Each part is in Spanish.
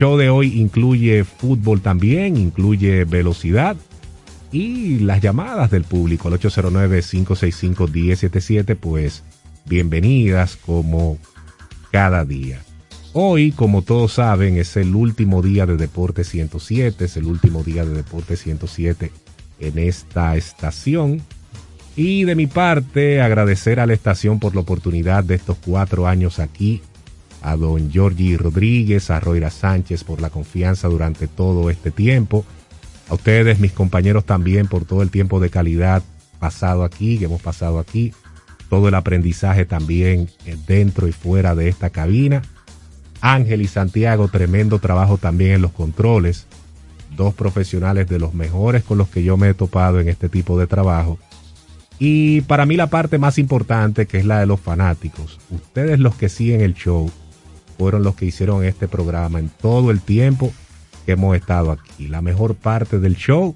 El show de hoy incluye fútbol también, incluye velocidad y las llamadas del público al 809-565-1077, pues bienvenidas como cada día. Hoy, como todos saben, es el último día de Deporte 107, es el último día de Deporte 107 en esta estación. Y de mi parte, agradecer a la estación por la oportunidad de estos cuatro años aquí, a don Georgie Rodríguez, a Roira Sánchez por la confianza durante todo este tiempo, a ustedes, mis compañeros también, por todo el tiempo de calidad pasado aquí, que hemos pasado aquí, todo el aprendizaje también dentro y fuera de esta cabina. Ángel y Santiago, tremendo trabajo también en los controles, dos profesionales de los mejores con los que yo me he topado en este tipo de trabajo. Y para mí la parte más importante, que es la de los fanáticos, ustedes los que siguen el show, fueron los que hicieron este programa en todo el tiempo que hemos estado aquí. La mejor parte del show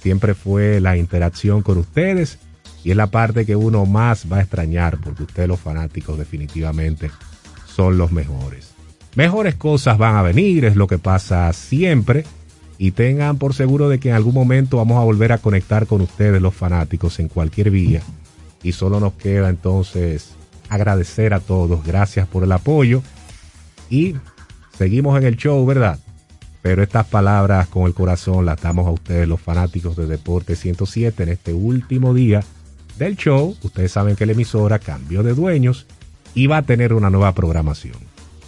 siempre fue la interacción con ustedes y es la parte que uno más va a extrañar porque ustedes los fanáticos definitivamente son los mejores. Mejores cosas van a venir, es lo que pasa siempre y tengan por seguro de que en algún momento vamos a volver a conectar con ustedes los fanáticos en cualquier vía y solo nos queda entonces agradecer a todos, gracias por el apoyo y seguimos en el show, ¿verdad? Pero estas palabras con el corazón las damos a ustedes los fanáticos de Deporte 107 en este último día del show. Ustedes saben que la emisora cambió de dueños y va a tener una nueva programación.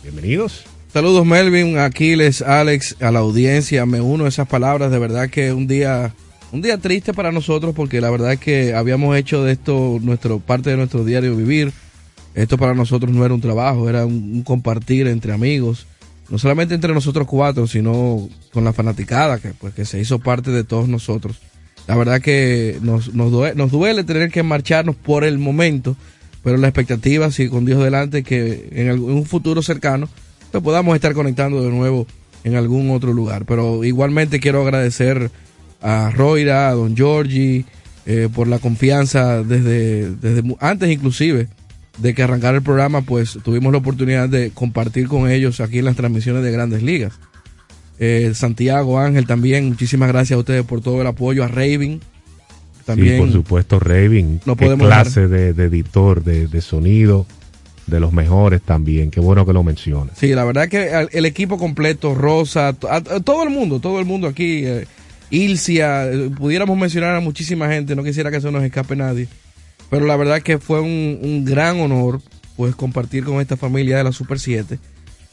Bienvenidos. Saludos Melvin, Aquiles, Alex, a la audiencia. Me uno a esas palabras. De verdad que un día, un día triste para nosotros porque la verdad es que habíamos hecho de esto nuestro parte de nuestro diario vivir. Esto para nosotros no era un trabajo, era un, compartir entre amigos. No solamente entre nosotros cuatro, sino con la fanaticada que, pues, que se hizo parte de todos nosotros. La verdad que nos, nos, duele, nos duele tener que marcharnos por el momento, pero la expectativa, si con Dios delante, que en, un futuro cercano podamos estar conectando de nuevo en algún otro lugar. Pero igualmente quiero agradecer a Roira, a Don Giorgi, eh, por la confianza desde, desde antes inclusive de que arrancara el programa, pues tuvimos la oportunidad de compartir con ellos aquí en las transmisiones de grandes ligas. Eh, Santiago, Ángel también, muchísimas gracias a ustedes por todo el apoyo, a Raven. También, por supuesto, Raven, no podemos clase de, editor de, de sonido de los mejores también. Qué bueno que lo menciona. Sí, la verdad que el equipo completo, Rosa, todo el mundo, todo el mundo aquí, eh, Ilcia, eh, pudiéramos mencionar a muchísima gente, no quisiera que se nos escape nadie. Pero la verdad que fue un, un gran honor pues compartir con esta familia de la Super 7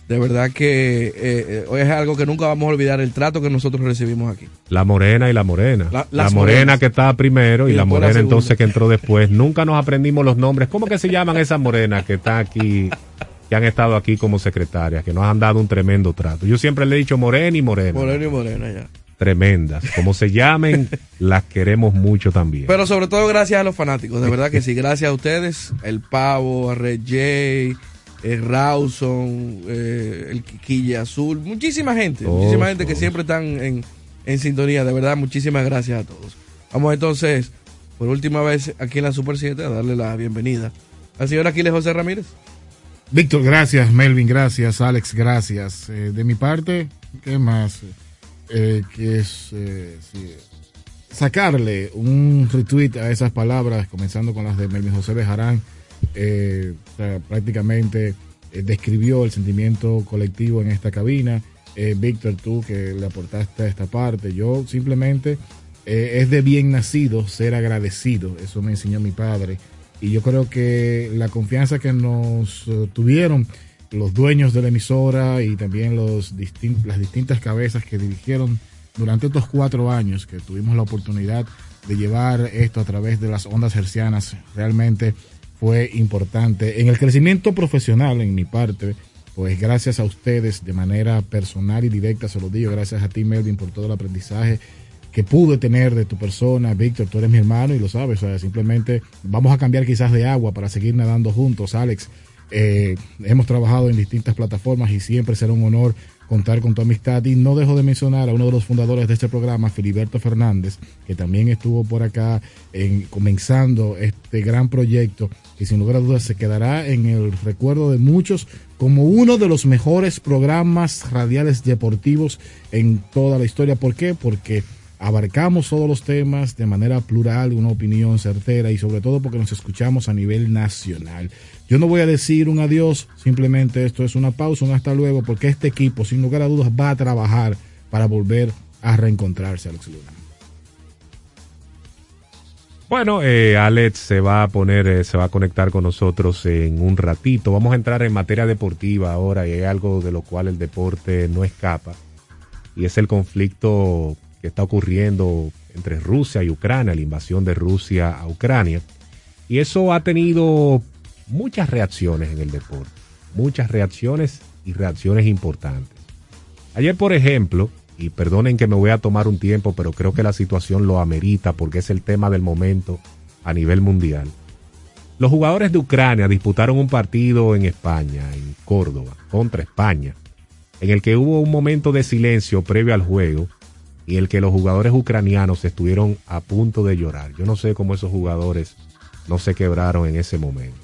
de verdad que eh, eh, es algo que nunca vamos a olvidar el trato que nosotros recibimos aquí. La morena y la morena. La, morena que estaba primero y, la morena entonces que entró después. Nunca nos aprendimos los nombres. ¿Cómo que se llaman esas morenas que están aquí, que han estado aquí como secretarias, que nos han dado un tremendo trato? Yo siempre le he dicho morena y morena. Morena y morena, ya. Tremendas. Como se llamen, las queremos mucho también. Pero sobre todo gracias a los fanáticos, de verdad que sí. Gracias a ustedes, el Pavo, a Red J eh, Rawson, eh, el Quiquilla Azul, muchísima gente, muchísima gente que siempre están en, en, sintonía. De verdad, muchísimas gracias a todos. Vamos entonces, por última vez aquí en la Super 7, a darle la bienvenida al señor Aquiles José Ramírez. Víctor, gracias. Melvin, gracias. Alex, gracias. Eh, de mi parte, ¿qué más? Eh, que es sacarle un retweet a esas palabras, comenzando con las de Melvin José Bejarán eh, prácticamente eh, describió el sentimiento colectivo en esta cabina. Eh, Víctor, tú que le aportaste a esta parte, yo simplemente es de bien nacido ser agradecido, eso me enseñó mi padre. Y yo creo que la confianza que nos tuvieron los dueños de la emisora y también los las distintas cabezas que dirigieron durante estos cuatro años que tuvimos la oportunidad de llevar esto a través de las ondas hercianas, realmente fue importante. En el crecimiento profesional, en mi parte, pues gracias a ustedes de manera personal y directa, se lo digo, gracias a ti, Melvin, por todo el aprendizaje que pude tener de tu persona. Víctor, tú eres mi hermano y lo sabes, o sea, simplemente vamos a cambiar quizás de agua para seguir nadando juntos, Alex. Eh, hemos trabajado en distintas plataformas y siempre será un honor contar con tu amistad. Y no dejo de mencionar a uno de los fundadores de este programa, Filiberto Fernández, que también estuvo por acá en, comenzando este gran proyecto que sin lugar a dudas se quedará en el recuerdo de muchos como uno de los mejores programas radiales deportivos en toda la historia. ¿Por qué? Porque abarcamos todos los temas de manera plural, una opinión certera y sobre todo porque nos escuchamos a nivel nacional. Yo no voy a decir un adiós, simplemente esto es una pausa, un hasta luego, porque este equipo sin lugar a dudas va a trabajar para volver a reencontrarse, Alex Luna. Bueno, eh, Alex se va a poner, eh, se va a conectar con nosotros en un ratito. Vamos a entrar en materia deportiva ahora y hay algo de lo cual el deporte no escapa y es el conflicto que está ocurriendo entre Rusia y Ucrania, la invasión de Rusia a Ucrania. Y eso ha tenido muchas reacciones en el deporte, muchas reacciones y reacciones importantes. Ayer, por ejemplo, y perdonen que me voy a tomar un tiempo, pero creo que la situación lo amerita porque es el tema del momento a nivel mundial. Los jugadores de Ucrania disputaron un partido en España, en Córdoba, contra España, en el que hubo un momento de silencio previo al juego y el que los jugadores ucranianos estuvieron a punto de llorar. Yo no sé cómo esos jugadores no se quebraron en ese momento.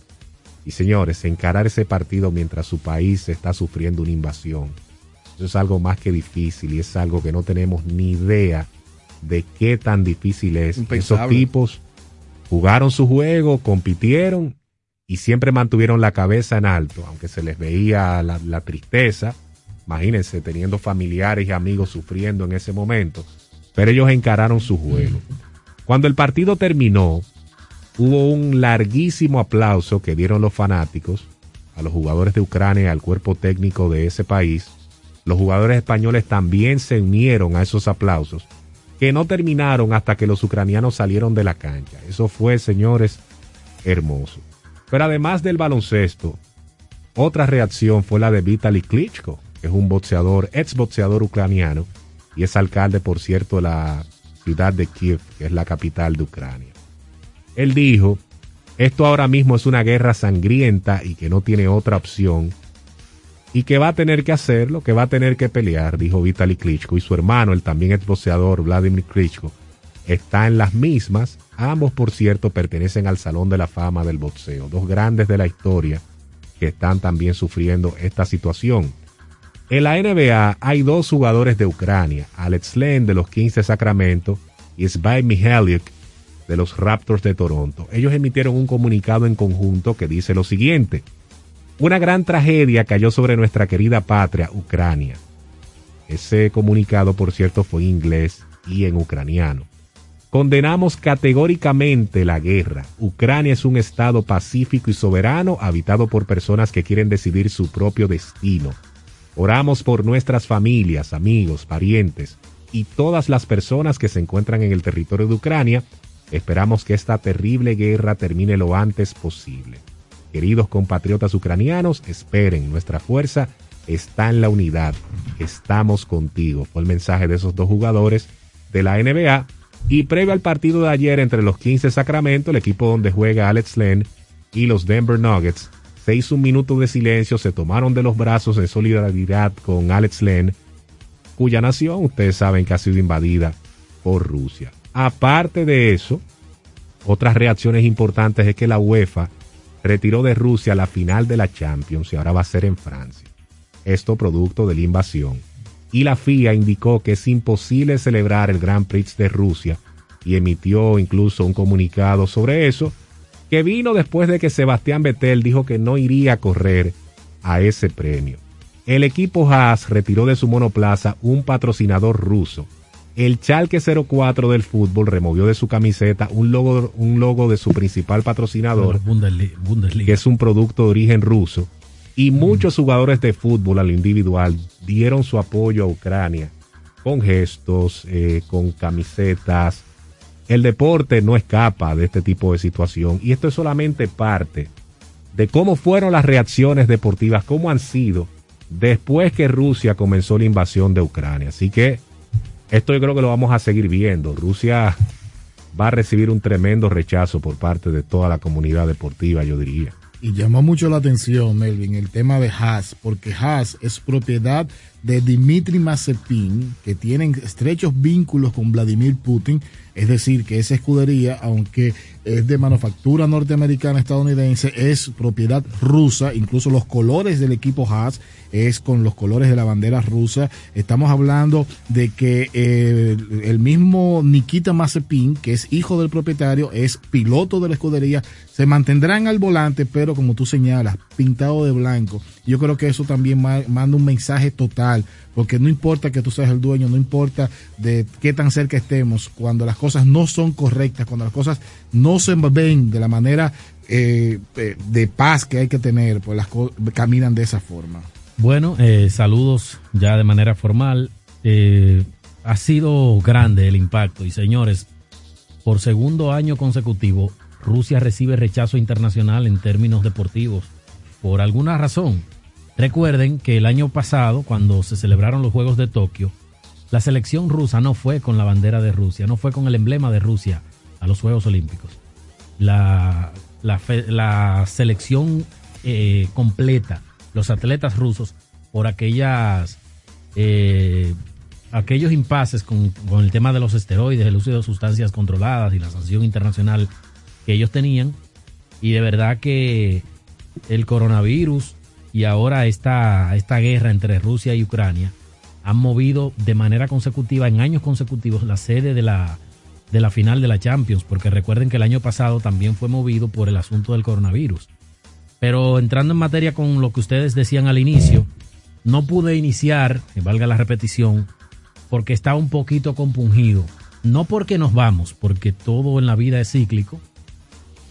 Y señores, encarar ese partido mientras su país está sufriendo una invasión, eso es algo más que difícil y es algo que no tenemos ni idea de qué tan difícil es. Esos tipos jugaron su juego, compitieron y siempre mantuvieron la cabeza en alto, aunque se les veía la, la tristeza Imagínense teniendo familiares y amigos sufriendo en ese momento. Pero ellos encararon su juego. Cuando el partido terminó, hubo un larguísimo aplauso que dieron los fanáticos a los jugadores de Ucrania y al cuerpo técnico de ese país. Los jugadores españoles también se unieron a esos aplausos, que no terminaron hasta que los ucranianos salieron de la cancha. Eso fue, señores, hermoso. Pero además del baloncesto, otra reacción fue la de Vitaly Klitschko, es un boxeador, ex boxeador ucraniano, y es alcalde, por cierto, de la ciudad de Kiev, que es la capital de Ucrania. Él dijo, esto ahora mismo es una guerra sangrienta y que no tiene otra opción, y que va a tener que hacerlo, que va a tener que pelear, dijo Vitaly Klitschko, y su hermano, el también ex boxeador Vladimir Klitschko, está en las mismas. Ambos, por cierto, pertenecen al Salón de la Fama del Boxeo, dos grandes de la historia que están también sufriendo esta situación. En la NBA hay dos jugadores de Ucrania, Alex Len de los 15 Sacramento y Svay Mihalik de los Raptors de Toronto. Ellos emitieron un comunicado en conjunto que dice lo siguiente. Una gran tragedia cayó sobre nuestra querida patria, Ucrania. Ese comunicado, por cierto, fue en inglés y en ucraniano. Condenamos categóricamente la guerra. Ucrania es un estado pacífico y soberano habitado por personas que quieren decidir su propio destino Oramos por nuestras familias, amigos, parientes y todas las personas que se encuentran en el territorio de Ucrania. Esperamos que esta terrible guerra termine lo antes posible. Queridos compatriotas ucranianos, esperen, nuestra fuerza está en la unidad. Estamos contigo. Fue el mensaje de esos dos jugadores de la NBA. Y previo al partido de ayer entre los 15 Sacramento, el equipo donde juega Alex Len, y los Denver Nuggets, se hizo un minuto de silencio, se tomaron de los brazos en solidaridad con Alex Len, cuya nación ustedes saben que ha sido invadida por Rusia. Aparte de eso, otras reacciones importantes es que la UEFA retiró de Rusia la final de la Champions y ahora va a ser en Francia. Esto producto de la invasión. Y la FIA indicó que es imposible celebrar el Grand Prix de Rusia y emitió incluso un comunicado sobre eso que vino después de que Sebastián Vettel dijo que no iría a correr a ese premio. El equipo Haas retiró de su monoplaza un patrocinador ruso. El Chalke 04 del fútbol removió de su camiseta un logo, un logo de su principal patrocinador, que es un producto de origen ruso. Y muchos jugadores de fútbol a lo individual dieron su apoyo a Ucrania con gestos, eh, con camisetas, el deporte no escapa de este tipo de situación y esto es solamente parte de cómo fueron las reacciones deportivas, cómo han sido después que Rusia comenzó la invasión de Ucrania. Así que esto yo creo que lo vamos a seguir viendo. Rusia va a recibir un tremendo rechazo por parte de toda la comunidad deportiva, yo diría. Y llama mucho la atención, Melvin, el tema de Haas, porque Haas es propiedad de Dmitry Mazepin, que tienen estrechos vínculos con Vladimir Putin, es decir, que esa escudería, aunque es de manufactura norteamericana estadounidense, es propiedad rusa, incluso los colores del equipo Haas es con los colores de la bandera rusa. Estamos hablando de que eh, el mismo Nikita Mazepin, que es hijo del propietario, es piloto de la escudería, se mantendrán al volante, pero como tú señalas, pintado de blanco. Yo creo que eso también manda un mensaje total, porque no importa que tú seas el dueño, no importa de qué tan cerca estemos, cuando las cosas no son correctas, cuando las cosas no se ven de la manera eh, eh, de paz que hay que tener, pues las caminan de esa forma. Bueno, eh, saludos ya de manera formal. Ha sido grande el impacto y señores, por segundo año consecutivo, Rusia recibe rechazo internacional en términos deportivos por alguna razón. Recuerden que el año pasado, cuando se celebraron los Juegos de Tokio, la selección rusa no fue con la bandera de Rusia, no fue con el emblema de Rusia a los Juegos Olímpicos. La, selección eh, completa los atletas rusos por aquellas eh, aquellos impases con, el tema de los esteroides, el uso de sustancias controladas y la sanción internacional que ellos tenían. Y de verdad que el coronavirus y ahora esta, esta guerra entre Rusia y Ucrania han movido de manera consecutiva, en años consecutivos, la sede de la, de la final de la Champions, porque recuerden que el año pasado también fue movido por el asunto del coronavirus. Pero entrando en materia con lo que ustedes decían al inicio, no pude iniciar, que valga la repetición, porque estaba un poquito compungido. No porque nos vamos, porque todo en la vida es cíclico,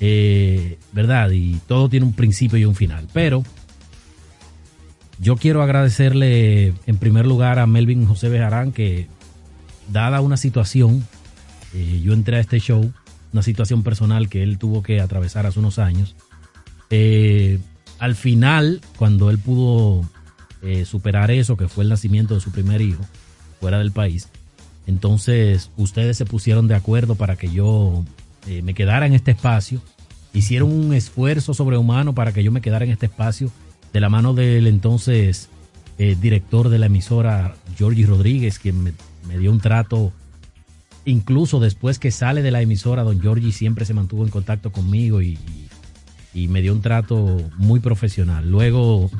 eh, ¿verdad? Y todo tiene un principio y un final. Pero yo quiero agradecerle en primer lugar a Melvin José Bejarán que, dada una situación, eh, yo entré a este show, una situación personal que él tuvo que atravesar hace unos años eh, al final, cuando él pudo eh, superar eso, que fue el nacimiento de su primer hijo, fuera del país, entonces ustedes se pusieron de acuerdo para que yo me quedara en este espacio, hicieron un esfuerzo sobrehumano para que yo me quedara en este espacio, de la mano del entonces director de la emisora, Georgie Rodríguez, quien me, dio un trato incluso después que sale de la emisora, don Georgie siempre se mantuvo en contacto conmigo y, y me dio un trato muy profesional. Luego,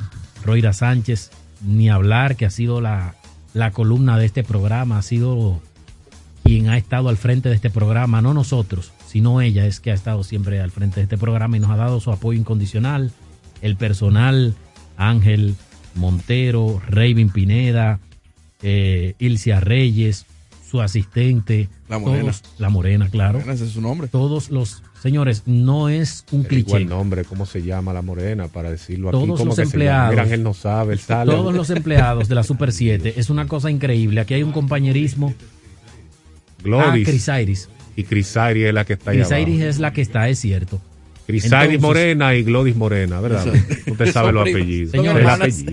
Roira Sánchez, ni hablar, que ha sido la, columna de este programa, ha sido quien ha estado al frente de este programa, no nosotros, sino ella es que ha estado siempre al frente de este programa y nos ha dado su apoyo incondicional. El personal, Ángel Montero, Raven Pineda, eh, Ilcia Reyes, su asistente. La Morena. la Morena, claro. ese es su nombre. Todos los Señores, no es un cliché. el nombre, ¿cómo se llama la morena? Para decirlo aquí. Todos los empleados. él no sabe, Todos los empleados de la Super 7. Es una cosa increíble. Aquí hay un compañerismo. Glodis. Ah, Crisairis. Y Crisairis es la que está ahí Crisairis es la que está, es cierto. Crisairis Morena y Glodis Morena, ¿verdad? Usted sabe los apellidos. Señores,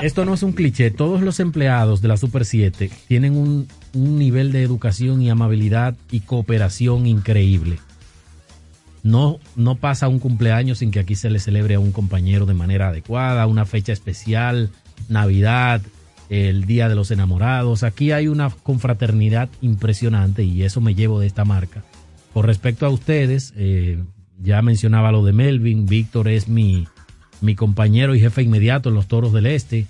esto no es un cliché. Todos los empleados de la Super 7 tienen un, un nivel de educación y amabilidad y cooperación increíble. No, no pasa un cumpleaños sin que aquí se le celebre a un compañero de manera adecuada, una fecha especial, Navidad, el Día de los Enamorados. Aquí hay una confraternidad impresionante y eso me llevo de esta marca. Con respecto a ustedes, eh, ya mencionaba lo de Melvin, Víctor es mi, mi compañero y jefe inmediato en los Toros del Este.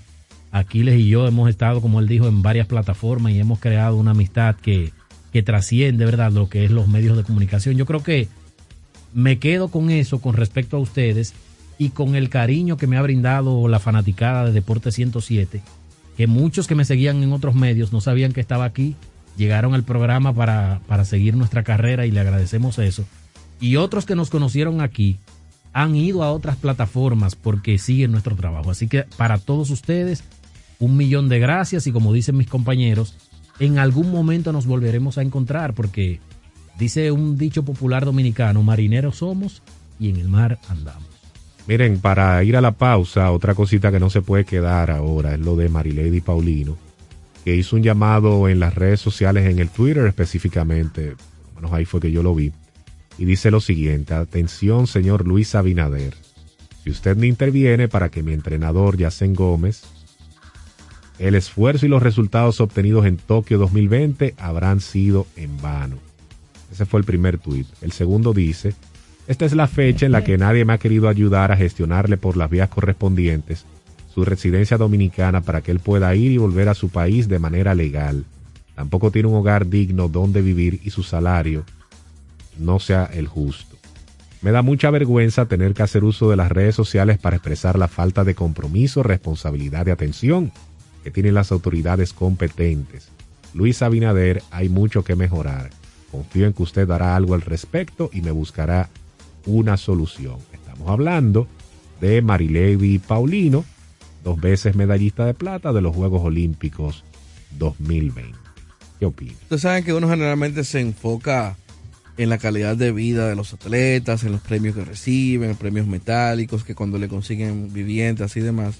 Aquiles y yo hemos estado, como él dijo, en varias plataformas y hemos creado una amistad que, que trasciende, ¿verdad?, lo que es los medios de comunicación. Yo creo que me quedo con eso con respecto a ustedes y con el cariño que me ha brindado la fanaticada de Deporte 107, que muchos que me seguían en otros medios no sabían que estaba aquí, llegaron al programa para, para seguir nuestra carrera y le agradecemos eso. Y otros que nos conocieron aquí han ido a otras plataformas porque siguen nuestro trabajo. Así que para todos ustedes, un millón de gracias y como dicen mis compañeros, en algún momento nos volveremos a encontrar porque Dice un dicho popular dominicano, marineros somos y en el mar andamos. Miren, para ir a la pausa, otra cosita que no se puede quedar ahora es lo de Marilady Paulino, que hizo un llamado en las redes sociales, en el Twitter específicamente, bueno, ahí fue que yo lo vi, y dice lo siguiente, atención señor Luis Abinader, si usted no interviene para que mi entrenador Yacen Gómez el esfuerzo y los resultados obtenidos en Tokio 2020 habrán sido en vano. Ese fue el primer tuit. El segundo dice, esta es la fecha en la que nadie me ha querido ayudar a gestionarle por las vías correspondientes su residencia dominicana para que él pueda ir y volver a su país de manera legal. Tampoco tiene un hogar digno donde vivir y su salario no sea el justo. Me da mucha vergüenza tener que hacer uso de las redes sociales para expresar la falta de compromiso, responsabilidad y atención que tienen las autoridades competentes. Luis Abinader, hay mucho que mejorar. Confío en que usted hará algo al respecto y me buscará una solución. Estamos hablando de Marilady Paulino, dos veces medallista de plata de los Juegos Olímpicos 2020. ¿Qué opina? Ustedes saben que uno generalmente se enfoca en la calidad de vida de los atletas, en los premios que reciben, premios metálicos, que cuando le consiguen viviendas y demás.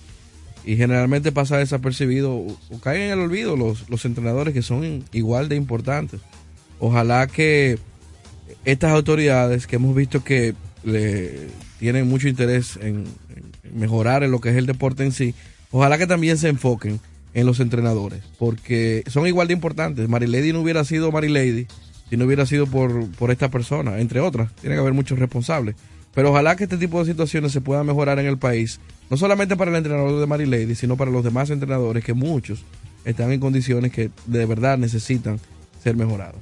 Y generalmente pasa desapercibido o, caen en el olvido los, los entrenadores que son igual de importantes. Ojalá que estas autoridades que hemos visto que le tienen mucho interés en, mejorar en lo que es el deporte en sí, ojalá que también se enfoquen en los entrenadores, porque son igual de importantes. Marilady no hubiera sido Marilady si no hubiera sido por, por esta persona, entre otras. Tiene que haber muchos responsables. Pero ojalá que este tipo de situaciones se puedan mejorar en el país, no solamente para el entrenador de Marilady, sino para los demás entrenadores, que muchos están en condiciones que de verdad necesitan ser mejorados.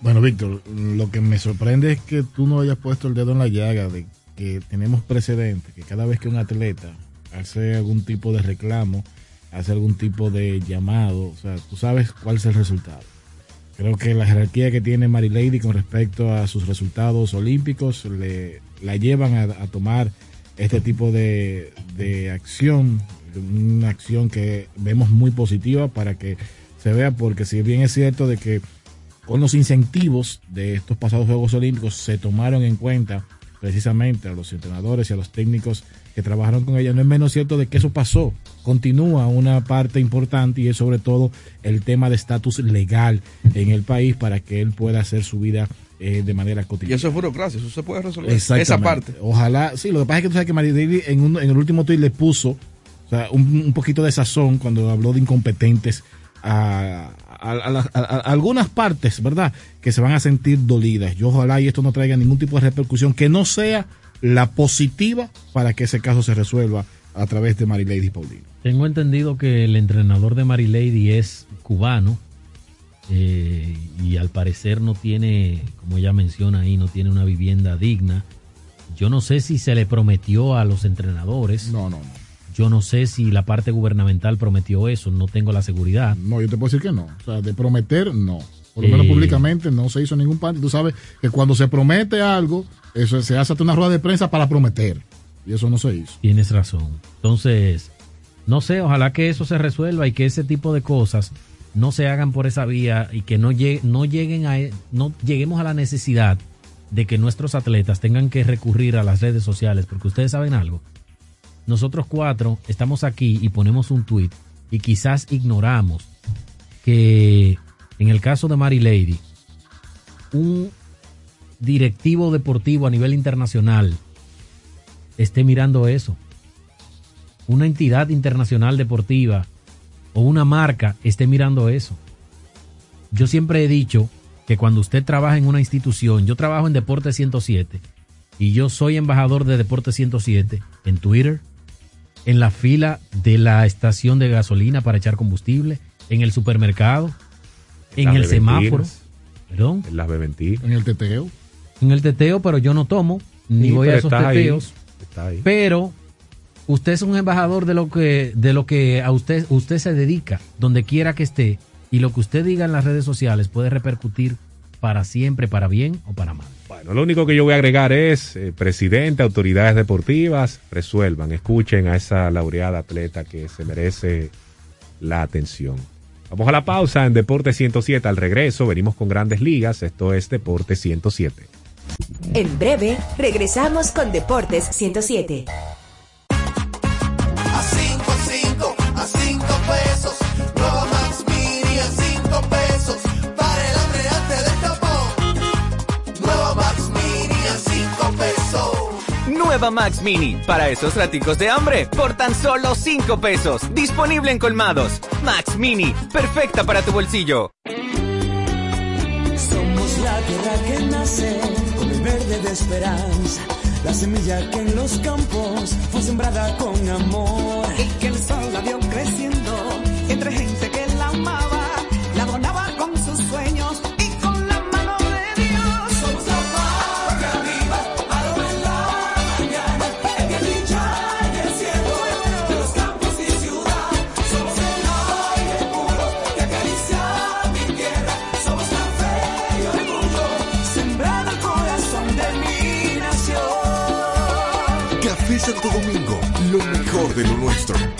Bueno, Víctor, lo que me sorprende es que tú no hayas puesto el dedo en la llaga de que tenemos precedentes, que cada vez que un atleta hace algún tipo de reclamo, hace algún tipo de llamado, o sea, tú sabes cuál es el resultado. Creo que la jerarquía que tiene Lady con respecto a sus resultados olímpicos le, la llevan a, tomar este tipo de, de acción, una acción que vemos muy positiva para que se vea, porque si bien es cierto de que con los incentivos de estos pasados Juegos Olímpicos se tomaron en cuenta precisamente a los entrenadores y a los técnicos que trabajaron con ella. No es menos cierto de que eso pasó. Continúa una parte importante y es sobre todo el tema de estatus legal en el país para que él pueda hacer su vida eh, de manera cotidiana. Y eso es burocracia, eso se puede resolver. Esa parte. Ojalá, sí, lo que pasa es que tú sabes que María en, en el último tuit le puso un, un poquito de sazón cuando habló de incompetentes a, algunas partes, ¿verdad? Que se van a sentir dolidas. Yo ojalá y esto no traiga ningún tipo de repercusión que no sea la positiva para que ese caso se resuelva a través de Marilady Paulino. Tengo entendido que el entrenador de Marilady es cubano eh, y al parecer no tiene, como ella menciona ahí, no tiene una vivienda digna. Yo no sé si se le prometió a los entrenadores. No, no, no yo no sé si la parte gubernamental prometió eso, no tengo la seguridad. No, yo te puedo decir que no. O sea, de prometer, no. Por lo menos eh, públicamente no se hizo ningún parte. Tú sabes que cuando se promete algo, eso se hace hasta una rueda de prensa para prometer. Y eso no se hizo. Tienes razón. Entonces, no sé, ojalá que eso se resuelva y que ese tipo de cosas no se hagan por esa vía y que no, no lleguen a no lleguemos a la necesidad de que nuestros atletas tengan que recurrir a las redes sociales, porque ustedes saben algo, nosotros cuatro estamos aquí y ponemos un tweet y quizás ignoramos que en el caso de Mary Lady, un directivo deportivo a nivel internacional esté mirando eso. Una entidad internacional deportiva o una marca esté mirando eso. Yo siempre he dicho que cuando usted trabaja en una institución, yo trabajo en Deporte 107 y yo soy embajador de Deporte 107 en Twitter, en la fila de la estación de gasolina para echar combustible, en el supermercado, en el semáforo. Perdón. En las beventinas. En el teteo. En el teteo, pero yo no tomo, ni voy a esos teteos. Pero usted es un embajador de lo que, de lo que a usted, usted se dedica, donde quiera que esté, y lo que usted diga en las redes sociales puede repercutir para siempre, para bien o para mal. Bueno, lo único que yo voy a agregar es, eh, presidente, autoridades deportivas, resuelvan, escuchen a esa laureada atleta que se merece la atención. Vamos a la pausa en Deporte 107. Al regreso venimos con grandes ligas. Esto es Deporte 107. En breve, regresamos con Deportes 107. Nueva Max Mini, para esos raticos de hambre, por tan solo 5 pesos. Disponible en colmados. Max Mini, perfecta para tu bolsillo. Somos la tierra que nace con el verde de esperanza. La semilla que en los campos fue sembrada con amor. Y que el sol la vio creciendo entre gente mejor de lo nuestro.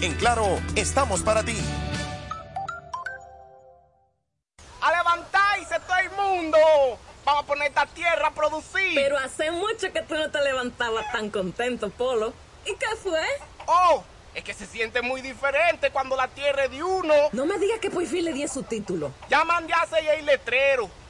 En Claro, estamos para ti. A levantarse todo el mundo. Vamos a poner esta tierra a producir. Pero hace mucho que tú no te levantabas tan contento, Polo. ¿Y qué fue? Oh, es que se siente muy diferente cuando la tierra es de uno. No me digas que Poifil le di su título. Ya mandé a el letrero.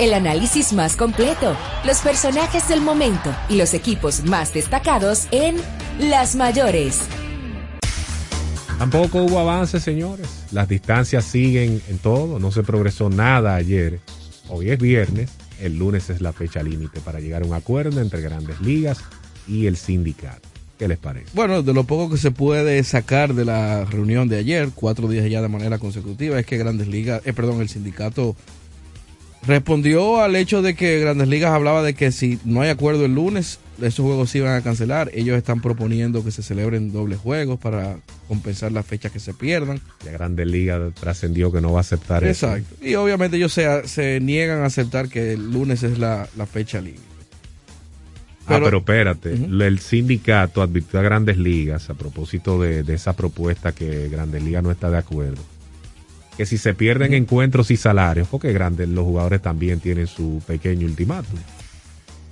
El análisis más completo. Los personajes del momento y los equipos más destacados en Las Mayores. Tampoco hubo avances, señores. Las distancias siguen en todo. No se progresó nada ayer. Hoy es viernes. El lunes es la fecha límite para llegar a un acuerdo entre grandes ligas y el sindicato. ¿Qué les parece? Bueno, de lo poco que se puede sacar de la reunión de ayer, cuatro días ya de manera consecutiva, es que Grandes Ligas, eh, perdón, el sindicato respondió al hecho de que Grandes Ligas hablaba de que si no hay acuerdo el lunes, esos juegos se iban a cancelar. Ellos están proponiendo que se celebren dobles juegos para compensar las fechas que se pierdan. La Grandes Ligas trascendió que no va a aceptar eso. Exacto. Y obviamente ellos se, se niegan a aceptar que el lunes es la, la fecha límite. ah, pero espérate, el sindicato advirtió a Grandes Ligas a propósito de, de esa propuesta que Grandes Ligas no está de acuerdo. Que si se pierden encuentros y salarios, porque grandes, los jugadores también tienen su pequeño ultimátum.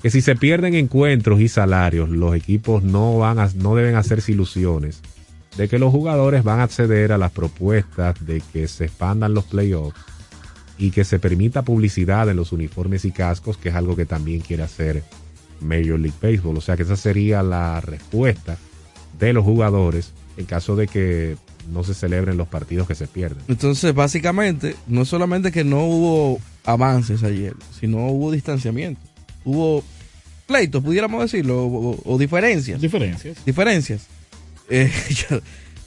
Que si se pierden encuentros y salarios, los equipos no, van a, no deben hacerse ilusiones de que los jugadores van a acceder a las propuestas de que se expandan los playoffs y que se permita publicidad en los uniformes y cascos, que es algo que también quiere hacer Major League Baseball. O sea que esa sería la respuesta de los jugadores en caso de que no se celebren los partidos que se pierden. Entonces, básicamente, no solamente que no hubo avances ayer, sino hubo distanciamiento. Hubo pleitos, pudiéramos decirlo, o, o diferencias. Diferencias. Diferencias. Eh, yo,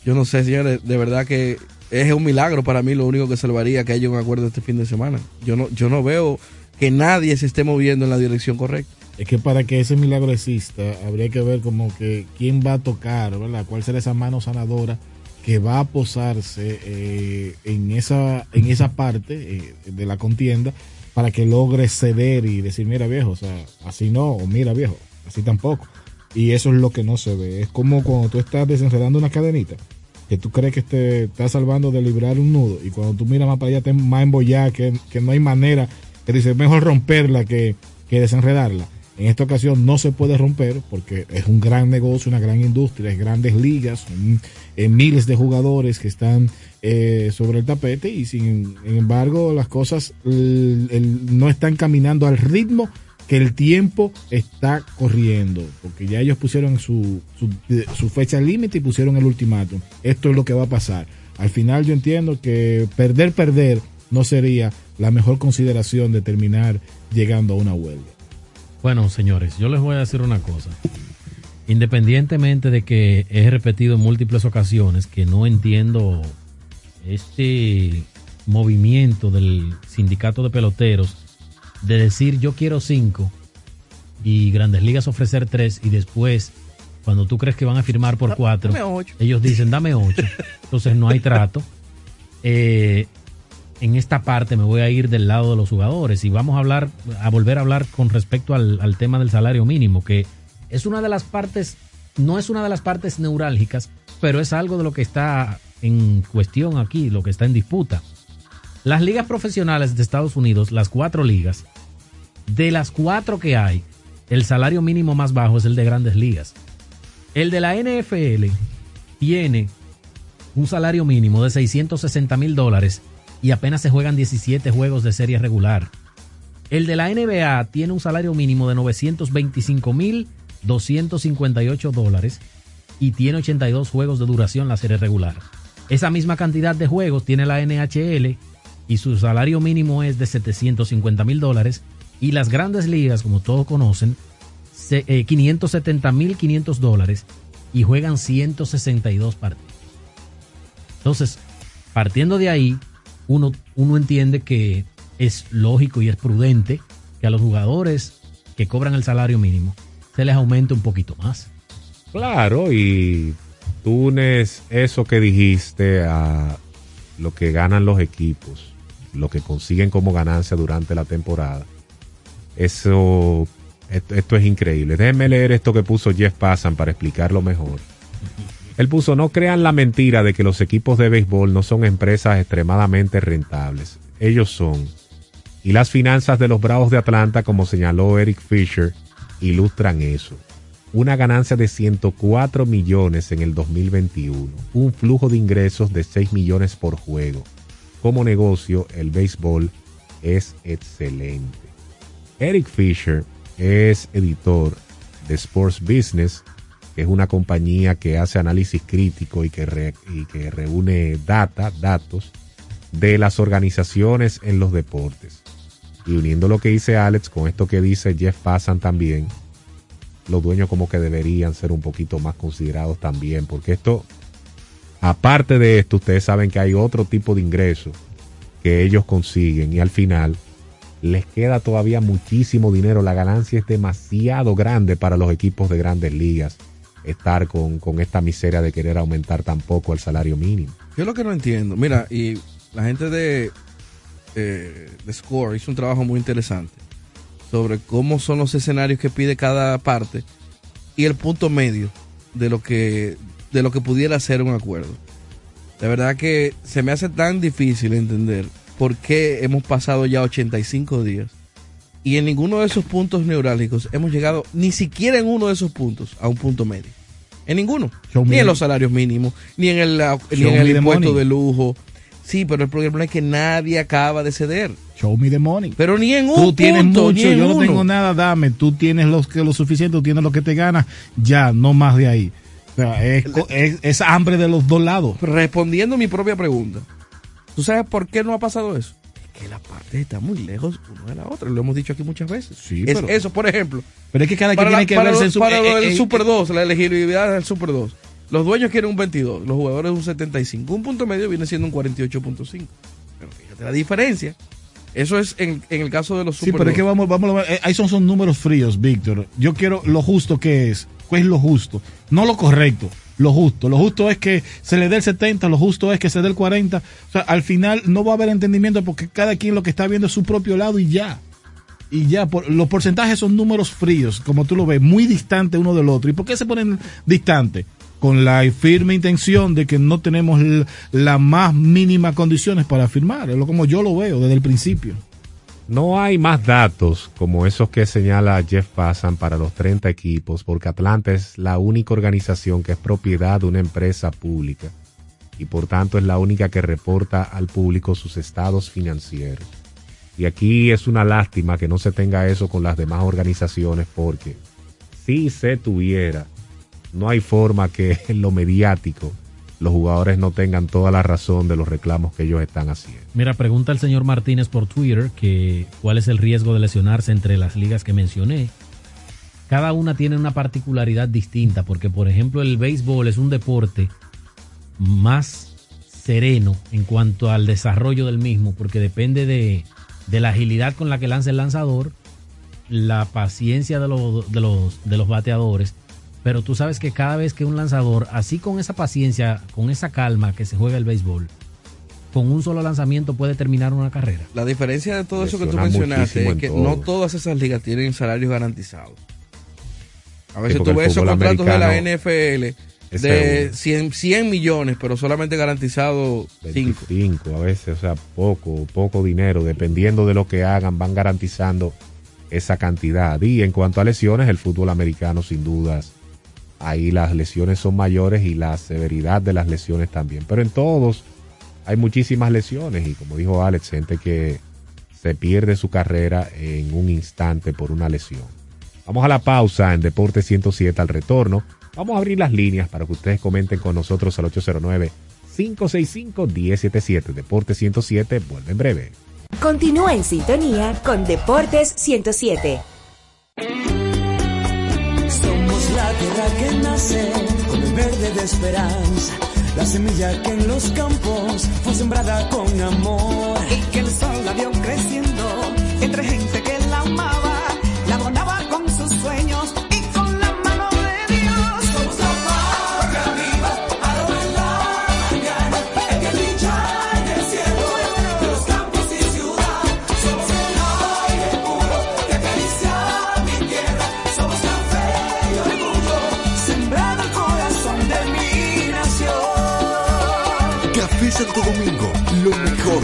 yo, no sé, señores, de verdad que es un milagro para mí lo único que salvaría que haya un acuerdo este fin de semana. Yo no, yo no veo que nadie se esté moviendo en la dirección correcta. Es que para que ese milagro exista, habría que ver como que quién va a tocar, ¿verdad? ¿Cuál será esa mano sanadora que va a posarse eh, en, esa, en esa parte eh, de la contienda para que logre ceder y decir, mira viejo, o sea, así no, o mira viejo, así tampoco. Y eso es lo que no se ve. Es como cuando tú estás desenredando una cadenita, que tú crees que te estás salvando de librar un nudo, y cuando tú miras más para allá, te más embollada, que, que no hay manera, que dices, mejor romperla que, que desenredarla. En esta ocasión no se puede romper porque es un gran negocio, una gran industria, es grandes ligas, eh, miles de jugadores que están eh, sobre el tapete y sin, embargo las cosas no están caminando al ritmo que el tiempo está corriendo, porque ya ellos pusieron su, su, su fecha límite y pusieron el ultimátum. Esto es lo que va a pasar. Al final yo entiendo que perder, perder no sería la mejor consideración de terminar llegando a una huelga. Bueno, señores, yo les voy a decir una cosa. Independientemente de que he repetido en múltiples ocasiones que no entiendo este movimiento del sindicato de peloteros de decir yo quiero cinco y Grandes Ligas ofrecer tres y después cuando tú crees que van a firmar por cuatro, ellos dicen dame ocho. Entonces no hay trato. Eh, en esta parte me voy a ir del lado de los jugadores y vamos a hablar, a volver a hablar con respecto al, tema del salario mínimo, que es una de las partes, no es una de las partes neurálgicas, pero es algo de lo que está en cuestión aquí, lo que está en disputa. Las ligas profesionales de Estados Unidos, las cuatro ligas, de las cuatro que hay, el salario mínimo más bajo es el de grandes ligas. El de la NFL tiene un salario mínimo de 660 mil dólares y apenas se juegan 17 juegos de serie regular. El de la NBA tiene un salario mínimo de 925 mil 258 dólares y tiene 82 juegos de duración la serie regular. Esa misma cantidad de juegos tiene la NHL y su salario mínimo es de 750 mil dólares y las grandes ligas, como todos conocen, se- eh, 570 mil 500 dólares y juegan 162 partidos. Entonces, partiendo de ahí, uno, uno entiende que es lógico y es prudente que a los jugadores que cobran el salario mínimo se les aumente un poquito más. Claro, y tú unes eso que dijiste a lo que ganan los equipos, lo que consiguen como ganancia durante la temporada. Eso, esto, esto es increíble. Déjenme leer esto que puso Jeff Passan para explicarlo mejor. Él puso, no crean la mentira de que los equipos de béisbol no son empresas extremadamente rentables. Ellos son. Y las finanzas de los Bravos de Atlanta, como señaló Eric Fisher, ilustran eso. Una ganancia de 104 millones en el 2021. Un flujo de ingresos de 6 millones por juego. Como negocio, el béisbol es excelente. Eric Fisher es editor de Sports Business, es una compañía que hace análisis crítico y que, reúne datos de las organizaciones en los deportes. Y uniendo lo que dice Alex con esto que dice Jeff Passan también, los dueños como que deberían ser un poquito más considerados también, porque esto, aparte de esto, ustedes saben que hay otro tipo de ingresos que ellos consiguen y al final les queda todavía muchísimo dinero. La ganancia es demasiado grande para los equipos de grandes ligas estar con, con esta miseria de querer aumentar tampoco el salario mínimo. Yo lo que no entiendo, mira, y la gente de, eh, de Score hizo un trabajo muy interesante sobre cómo son los escenarios que pide cada parte y el punto medio de lo que de lo que pudiera ser un acuerdo. De verdad que se me hace tan difícil entender por qué hemos pasado ya 85 días y en ninguno de esos puntos neurálgicos hemos llegado, ni siquiera en uno de esos puntos, a un punto medio. En ninguno. Show ni me- en los salarios mínimos, ni en el, ni en el impuesto money. de lujo. Sí, pero el problema es que nadie acaba de ceder. Show me the money. Pero ni en un Tú tienes mucho, yo no tengo nada, dame. Tú tienes lo, que, lo suficiente, tú tienes lo que te ganas, ya, no más de ahí. O sea, es, es- es hambre de los dos lados. Respondiendo mi propia pregunta, ¿tú sabes por qué no ha pasado eso? Que las partes están muy lejos una de la otra. Lo hemos dicho aquí muchas veces. Sí, es pero- eso, por ejemplo. Pero es que cada quien tiene que para verse en su... para eh, del eh, Super eh, 2, la elegibilidad del Super 2. Los dueños quieren un 22, los jugadores un 75. Un punto medio viene siendo un 48.5. Pero fíjate la diferencia. Eso es en, en el caso de los Sí, Super pero es que 2. vamos, vamos, eh, ahí son, son números fríos, Víctor. Yo quiero lo justo que es. ¿Qué es lo justo? No lo correcto, lo justo. Lo justo es que se le dé el 70, lo justo es que se dé el 40. O sea, al final no va a haber entendimiento porque cada quien lo que está viendo es su propio lado y ya. Y ya, por, los porcentajes son números fríos, como tú lo ves, muy distantes uno del otro. ¿Y por qué se ponen distantes? Con la firme intención de que no tenemos l- la más mínima condiciones para firmar. Es como yo lo veo desde el principio. No hay más datos como esos que señala Jeff Passan para los 30 equipos, porque Atlanta es la única organización que es propiedad de una empresa pública y por tanto es la única que reporta al público sus estados financieros. Y aquí es una lástima que no se tenga eso con las demás organizaciones porque si se tuviera, no hay forma que lo mediático los jugadores no tengan toda la razón de los reclamos que ellos están haciendo. Mira, pregunta el señor Martínez por Twitter que cuál es el riesgo de lesionarse entre las ligas que mencioné. Cada una tiene una particularidad distinta porque, por ejemplo, el béisbol es un deporte más sereno en cuanto al desarrollo del mismo porque depende de, la agilidad con la que lanza el lanzador, la paciencia de los bateadores pero tú sabes que cada vez que un lanzador, así con esa paciencia, con esa calma que se juega el béisbol, con un solo lanzamiento puede terminar una carrera. La diferencia de todo eso que tú mencionaste es que todo. no todas esas ligas tienen salarios garantizados. A veces porque tú ves esos contratos de la NFL de seguro. 100, 100 millones, pero solamente garantizado 5. 25 a veces, o sea, poco, poco dinero, dependiendo de lo que hagan, van garantizando esa cantidad. Y en cuanto a lesiones, el fútbol americano sin dudas, ahí las lesiones son mayores y la severidad de las lesiones también. Pero en todos hay muchísimas lesiones y como dijo Alex, gente que se pierde su carrera en un instante por una lesión. Vamos a la pausa en Deporte 107 al retorno. Vamos a abrir las líneas para que ustedes comenten con nosotros al 809-565-1077. Deporte 107 vuelve en breve. Continúa en sintonía con Deportes 107. Somos la tierra que nace con el verde de esperanza, la semilla que en los campos fue sembrada con amor y que el sol la vio creciendo entre gente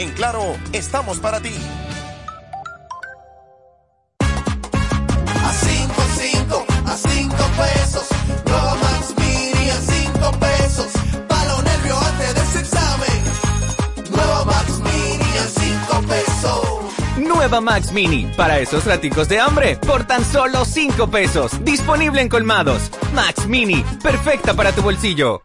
En Claro, estamos para ti. A 5, 5, a 5 pesos. Nueva Max Mini a 5 pesos. Pa' los nervios antes de ese examen. Nueva Max Mini a 5 pesos. Nueva Max Mini, para esos raticos de hambre, por tan solo 5 pesos. Disponible en colmados. Max Mini, perfecta para tu bolsillo.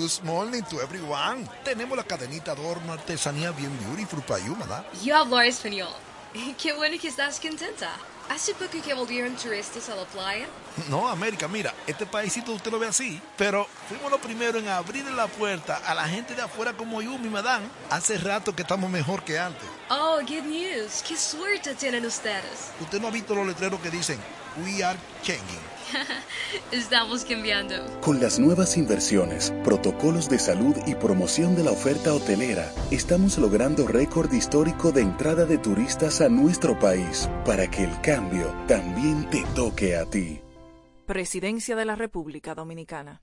Good morning to everyone. Tenemos la cadenita adorno artesanía bien beautiful para you, ¿verdad? Yo hablo español. Qué bueno que estás contenta. ¿Hace poco que volvieron turistas a la playa? No, América, mira, este paísito usted lo ve así, pero fuimos los primeros en abrir la puerta a la gente de afuera como yo, mi madame. Hace rato que estamos mejor que antes. Oh, good news. Qué suerte tienen ustedes. Usted no ha visto los letreros que dicen, We are changing. Estamos cambiando. Con las nuevas inversiones, protocolos de salud y promoción de la oferta hotelera, estamos logrando récord histórico de entrada de turistas a nuestro país para que el cambio también te toque a ti. Presidencia de la República Dominicana.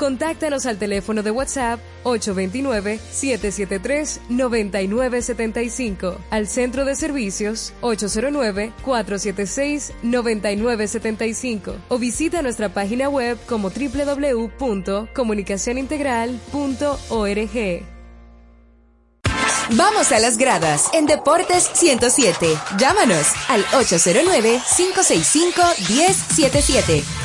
Contáctanos al teléfono de WhatsApp 829-773-9975, al centro de servicios 809-476-9975 o visita nuestra página web como www.comunicacionintegral.org. Vamos a las gradas en Deportes 107. Llámanos al 809-565-1077.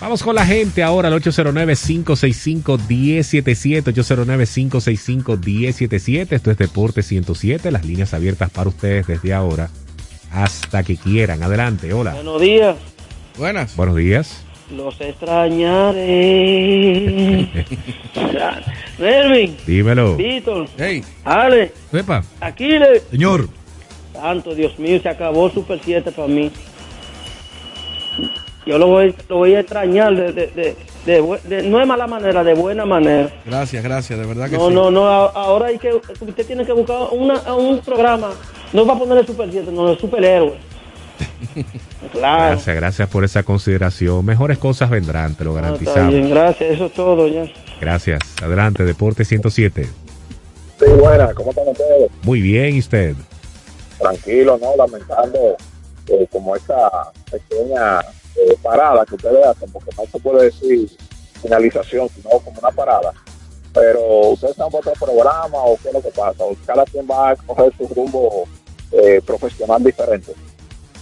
Vamos con la gente ahora al 809-565-1077, 809-565-1077. Esto es Deporte 107, las líneas abiertas para ustedes desde ahora hasta que quieran. Adelante, hola. Buenos días, Buenas. Buenos días. los extrañaré. Nervin, Dímelo. Víctor, Hey, Ale, Pepa. Aquiles. Señor. Santo Dios mío, se acabó Super 7 para mí. Yo lo voy, lo voy a extrañar de, de, de, de no de mala manera, de buena manera. gracias, gracias, de verdad que No, sí. no, no, ahora hay que, usted tiene que buscar una, un programa, no va a poner el Super 7, no, el superhéroe. Claro. Gracias, gracias por esa consideración. Mejores cosas vendrán, te lo Ah, está garantizamos. bien, gracias, eso es todo ya. Gracias. Adelante, Deporte 107. Sí, buena, ¿cómo están ustedes? Muy bien, ¿y usted? Tranquilo, ¿no? Lamentando eh, como esa pequeña eh, parada que ustedes hacen, porque no se puede decir finalización, sino como una parada. Pero ustedes están por otro programa o qué es lo que pasa, o cada quien va a coger su rumbo eh, profesional diferente.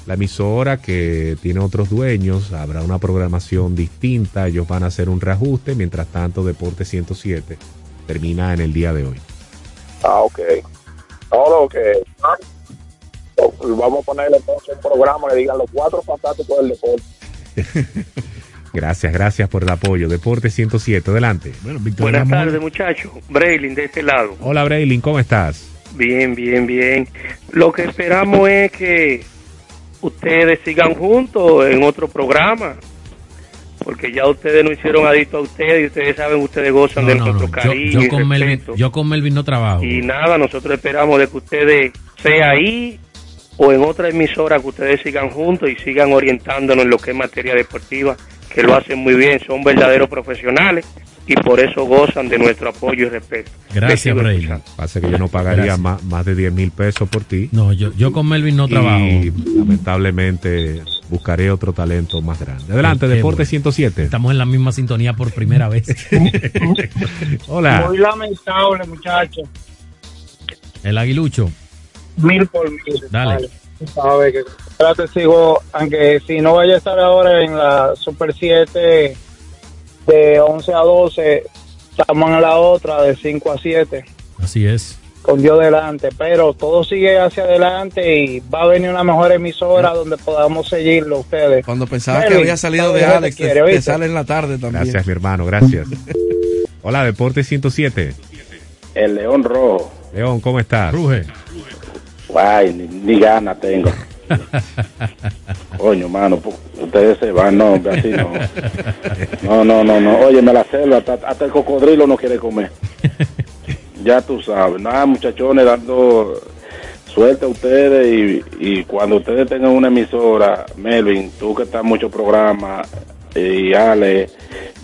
La emisora que tiene otros dueños, habrá una programación distinta, ellos van a hacer un reajuste, mientras tanto Deporte 107 termina en el día de hoy. Ah, ok. No, lo que... Vamos a ponerle entonces un programa que digan los cuatro fantásticos del deporte. Gracias, gracias por el apoyo. Deporte 107, adelante. Bueno, Buenas tardes, muchachos. Braylin, de este lado. Hola Braylin, ¿cómo estás? Bien, bien, bien. Lo que esperamos es que ustedes sigan juntos en otro programa. Porque ya ustedes no hicieron adicto a ustedes y ustedes saben, ustedes gozan No, de no, nuestro no. Cariño yo con Melvin, yo con Melvin no trabajo. Y nada, nosotros esperamos de que ustedes, sea ahí o en otra emisora, que ustedes sigan juntos y sigan orientándonos en lo que es materia deportiva, que lo hacen muy bien, son verdaderos profesionales y por eso gozan de nuestro apoyo y respeto. Gracias, escuchando. Pasa que yo no pagaría más, más de 10 mil pesos por ti. No, yo, yo con Melvin no trabajo. Y lamentablemente buscaré otro talento más grande. Adelante, Qué Deporte bueno. 107. Estamos en la misma sintonía por primera vez. Hola. Muy lamentable, muchacho. El aguilucho. Mil por mil. Dale. Sabe que ahora te sigo, aunque si no vaya a estar ahora en la Super 7 de 11 a 12, estamos en la otra de 5 a 7 Así es. con Dios delante, pero todo sigue hacia adelante y va a venir una mejor emisora donde podamos seguirlo ustedes. Cuando pensaba que había salido sabes de Alex, te, quiere, te ¿oíste? sale en la tarde también. Gracias, mi hermano, gracias. Hola, Deporte 107. El León Rojo. León, ¿cómo estás? Ruge. Ay, ni, ni gana tengo. Coño, mano, ustedes se van, no, hombre, así no. No, no, no, no. Oye, me la selva, hasta, hasta el cocodrilo no quiere comer. Ya tú sabes. Nada, muchachones, dando suerte a ustedes y, y cuando ustedes tengan una emisora, Melvin, tú que estás en muchos programas y Ale,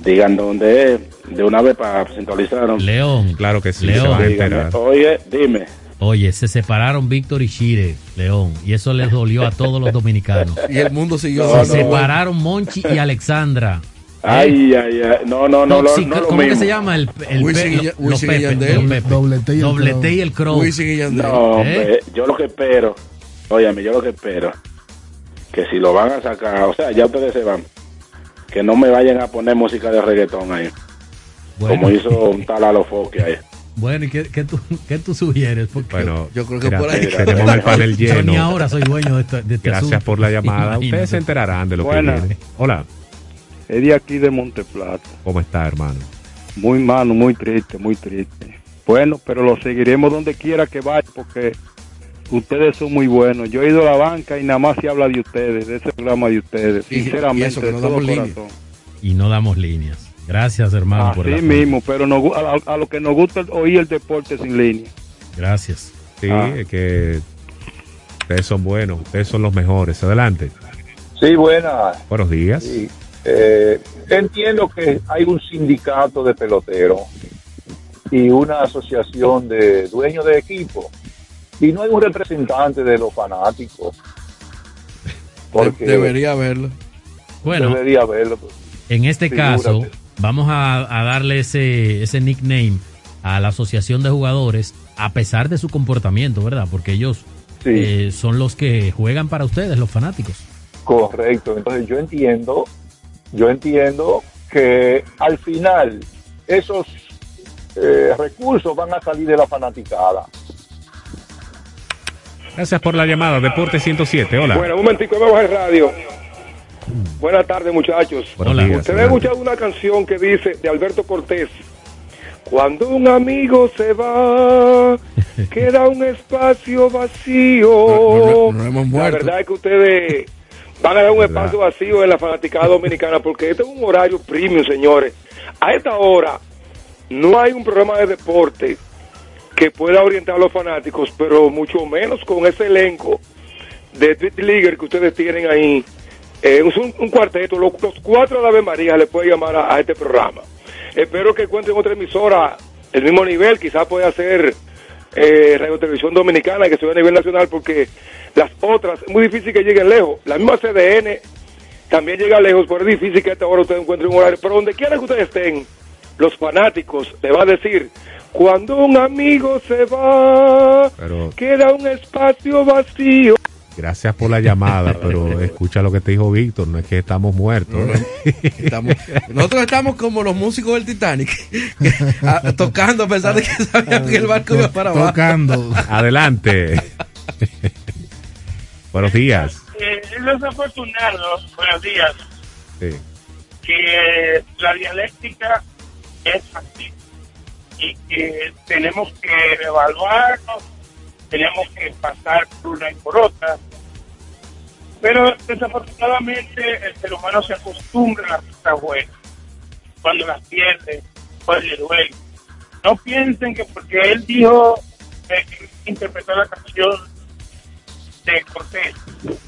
digan dónde es, de una vez para sintonizar. León. Claro que sí, León. se van a Dígame, enterar. Oye, dime. Oye, se separaron Víctor y Shire, León, y eso les dolió a todos los dominicanos. Y el mundo siguió. se separaron Monchi y Alexandra. Ay, ay, ay. No, no, no, No, no, lo ¿Cómo que se llama? El, el Wisin y pe- Ya- lo- los Wisin y Pepe, Yandel. los Pepe. Doblete y el Doblete Crow. y el Crow. Wisin y Yandel. No, hombre, ¿Eh? yo lo que espero, óyame, yo lo que espero, que si lo van a sacar, o sea, ya ustedes se van, que no me vayan a poner música de reggaetón ahí, Bueno. como hizo un tal Alofoque ahí. Bueno, ¿y qué, qué tú, qué tú sugieres? Porque Bueno, Yo creo que por ahí. tenemos el panel yo ni lleno. ahora soy dueño de, este- de este Gracias asunto. por la llamada. Imagínate. Ustedes se enterarán de lo que viene. Hola, Es de aquí de Monteplata. ¿cómo está, hermano? Muy malo, muy triste, muy triste. Bueno, pero lo seguiremos donde quiera que vaya porque ustedes son muy buenos. Yo he ido a la banca y nada más se habla de ustedes, de ese programa de ustedes. Y Sinceramente, eso, que de no todo damos línea. corazón. Y no damos líneas. Gracias, hermano, por el Así apoyo. mismo, pero nos a, a lo que nos gusta oír el deporte sin línea. Gracias. Sí, Ah. es que ustedes son buenos, ustedes son los mejores. Adelante. Sí, buenas. Buenos días. Sí. Eh, entiendo que hay un sindicato de peloteros y una asociación de dueños de equipo y no hay un representante de los fanáticos. Porque De- debería haberlo. Bueno, debería haberlo. en este Figúrate. caso, vamos a, a darle ese, ese nickname a la asociación de jugadores, a pesar de su comportamiento, ¿verdad? Porque ellos Sí. eh, son los que juegan para ustedes, los fanáticos. Correcto. Entonces yo entiendo yo entiendo que al final esos eh, recursos van a salir de la fanaticada. Gracias por la llamada. Deporte 107. Hola. Bueno, un momentico, vamos al radio. Buenas tardes, muchachos. Buenos días, Ustedes han adelante. escuchado una canción que dice de Alberto Cortés. Cuando un amigo se va, queda un espacio vacío. No, no, no hemos La verdad es que ustedes van a dar un espacio vacío en la fanaticada dominicana porque este es un horario premium, señores. A esta hora no hay un programa de deporte que pueda orientar a los fanáticos, pero mucho menos con ese elenco de Tweet Leaguer que ustedes tienen ahí. Eh, es un, un cuarteto, los, los cuatro de Ave María le puede llamar a, a este programa. Espero que encuentren otra emisora el mismo nivel, quizás pueda ser eh, Radio Televisión Dominicana, que se ve a nivel nacional, porque las otras es muy difícil que lleguen lejos. La misma CDN también llega lejos, pero es difícil que a esta hora ustedes encuentren un horario. Pero donde quiera que ustedes estén, los fanáticos le va a decir, cuando un amigo se va, Pero queda un espacio vacío. Gracias por la llamada, pero escucha lo que te dijo Víctor, no es que estamos muertos. Estamos- nosotros estamos como los músicos del Titanic, tocando a pesar de que sabían que el barco iba para abajo. Adelante. Buenos días. Eh, es desafortunado, buenos días, Sí. que la dialéctica es así y que tenemos que evaluarnos, tenemos que pasar por una y por otra, pero desafortunadamente el ser humano se acostumbra a las cosas buenas, cuando las pierde, pues le duele. No piensen que porque él dijo, eh, interpretó la canción de Cortés,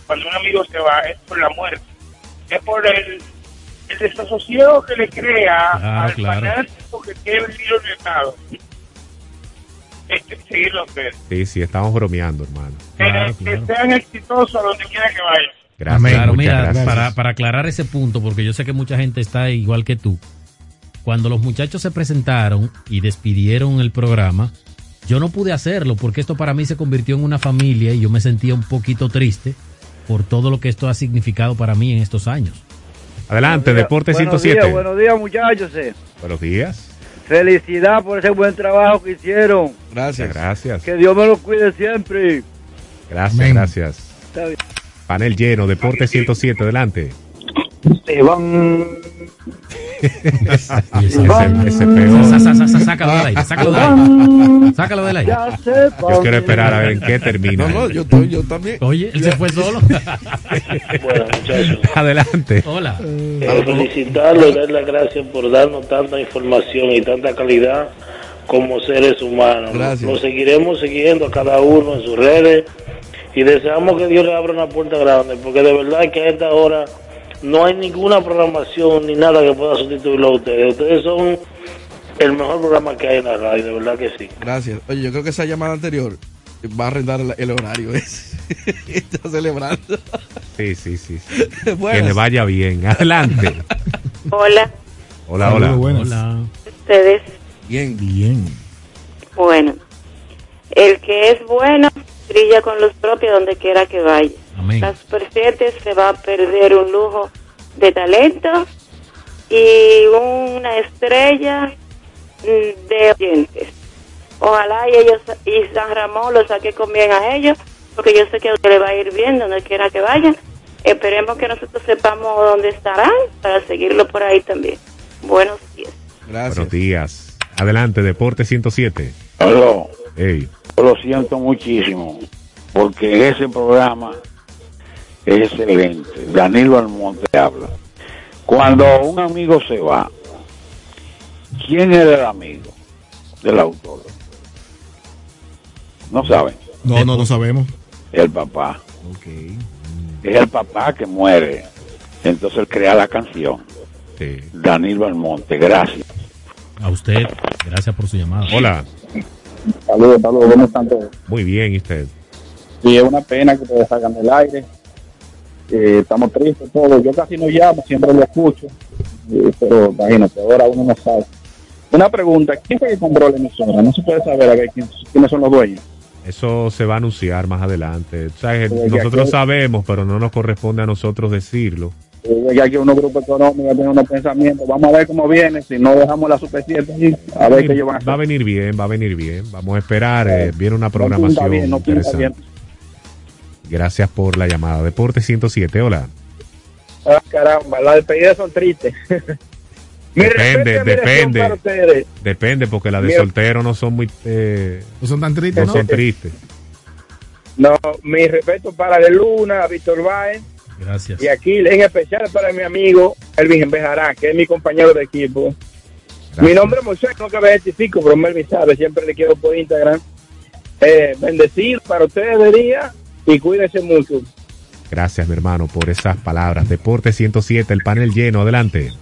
cuando un amigo se va, es por la muerte, es por el, el desasosiego que le crea Claro, al claro. fanático que quiere vivir orientado. Este, seguirlo ver. Sí, sí, estamos bromeando, hermano. Eh, Que sean exitosos donde quiera que vayan. Gracias, Claro, mira, gracias. Para, para aclarar ese punto, porque yo sé que mucha gente está igual que tú. Cuando los muchachos se presentaron y despidieron el programa, yo no pude hacerlo porque esto para mí se convirtió en una familia y yo me sentía un poquito triste por todo lo que esto ha significado para mí en estos años. Adelante, Deporte buenos 107. Días, buenos días, muchachos. eh. Buenos días. Felicidad por ese buen trabajo que hicieron. Gracias. Gracias. Que Dios me lo cuide siempre. Gracias, gracias. Está bien. Panel lleno, Deporte 107, adelante. Se van. ese, ese. Sa- sa- sa- sa- Sácalo del aire, sácalo del aire. Sácalo del aire. Ya se Yo quiero esperar a ver en qué termina. No, no, yo, estoy- yo también. Oye, él se fue solo. Bueno, muchachos. Adelante. Hola. Eh, felicitarlo y dar las gracias por darnos tanta información y tanta calidad como seres humanos. Gracias. Lo seguiremos siguiendo a cada uno en sus redes y deseamos que Dios le abra una puerta grande, porque de verdad que a esta hora no hay ninguna programación ni nada que pueda sustituirlo a ustedes. Ustedes son el mejor programa que hay en la radio, de verdad que sí. Gracias. Oye, yo creo que esa llamada anterior va a arrendar el, horario ese. Está celebrando. Sí, sí, sí. Que le vaya bien. Adelante. Hola, Hola, hola. Hola. ustedes. Bien. Bien. Bueno, el que es bueno brilla con luz propia donde quiera que vaya. Amén. La Super 7 se va a perder un lujo de talento y una estrella mm, de oyentes. Ojalá y ellos y San Ramón lo saque con bien a ellos, porque yo sé que le va a ir bien donde quiera que vayan. Esperemos que nosotros sepamos dónde estarán para seguirlo por ahí también. Buenos días. Buenos días. Adelante, Deporte 107. Aló. Ey. Yo lo siento muchísimo, porque ese programa excelente. Danilo Almonte habla. Cuando un amigo se va, ¿quién era el amigo del autor? No saben. No, no, no sabemos. El papá. Es el papá que muere. Entonces él crea la canción. Danilo Almonte, gracias. A usted, gracias por su llamada. Hola. Saludos, saludos, ¿cómo están todos? Muy bien, ¿y usted? Sí, es una pena que ustedes salgan del aire. Eh, estamos tristes todos. Yo casi no llamo, siempre lo escucho. Eh, pero imagínate, ahora uno no sabe. Una pregunta, ¿quién fue que compró la emisora? No se puede saber a ver quién- quiénes son los dueños. Eso se va a anunciar más adelante. O sea, nosotros aquí- sabemos, pero no nos corresponde a nosotros decirlo. Eh, Ya que unos grupos económicos tienen unos pensamientos. Vamos a ver cómo viene. Si no dejamos la Super 7 ahí, a ver qué ellos van a hacer. Va a venir bien, va a venir bien. Vamos a esperar. eh, viene una No programación bien, no pinta interesante. Gracias por la llamada. Deporte 107, hola. Ah, caramba, las despedidas son tristes. Mi Depende, depende. para ustedes. Depende, porque las de Mira. soltero no son muy. eh, No son tan tristes, no ¿no? son tristes. No, mi respeto para De Luna, Víctor Báez Gracias. y aquí en especial para mi amigo Elvin Bejarán, que es mi compañero de equipo. Mi nombre es Moisés, no que me identifico, pero Melvin sabe, siempre le quiero por Instagram. Eh, bendecido para ustedes de día y cuídense mucho. Gracias, mi hermano, por esas palabras. Deporte 107, el panel lleno. Adelante.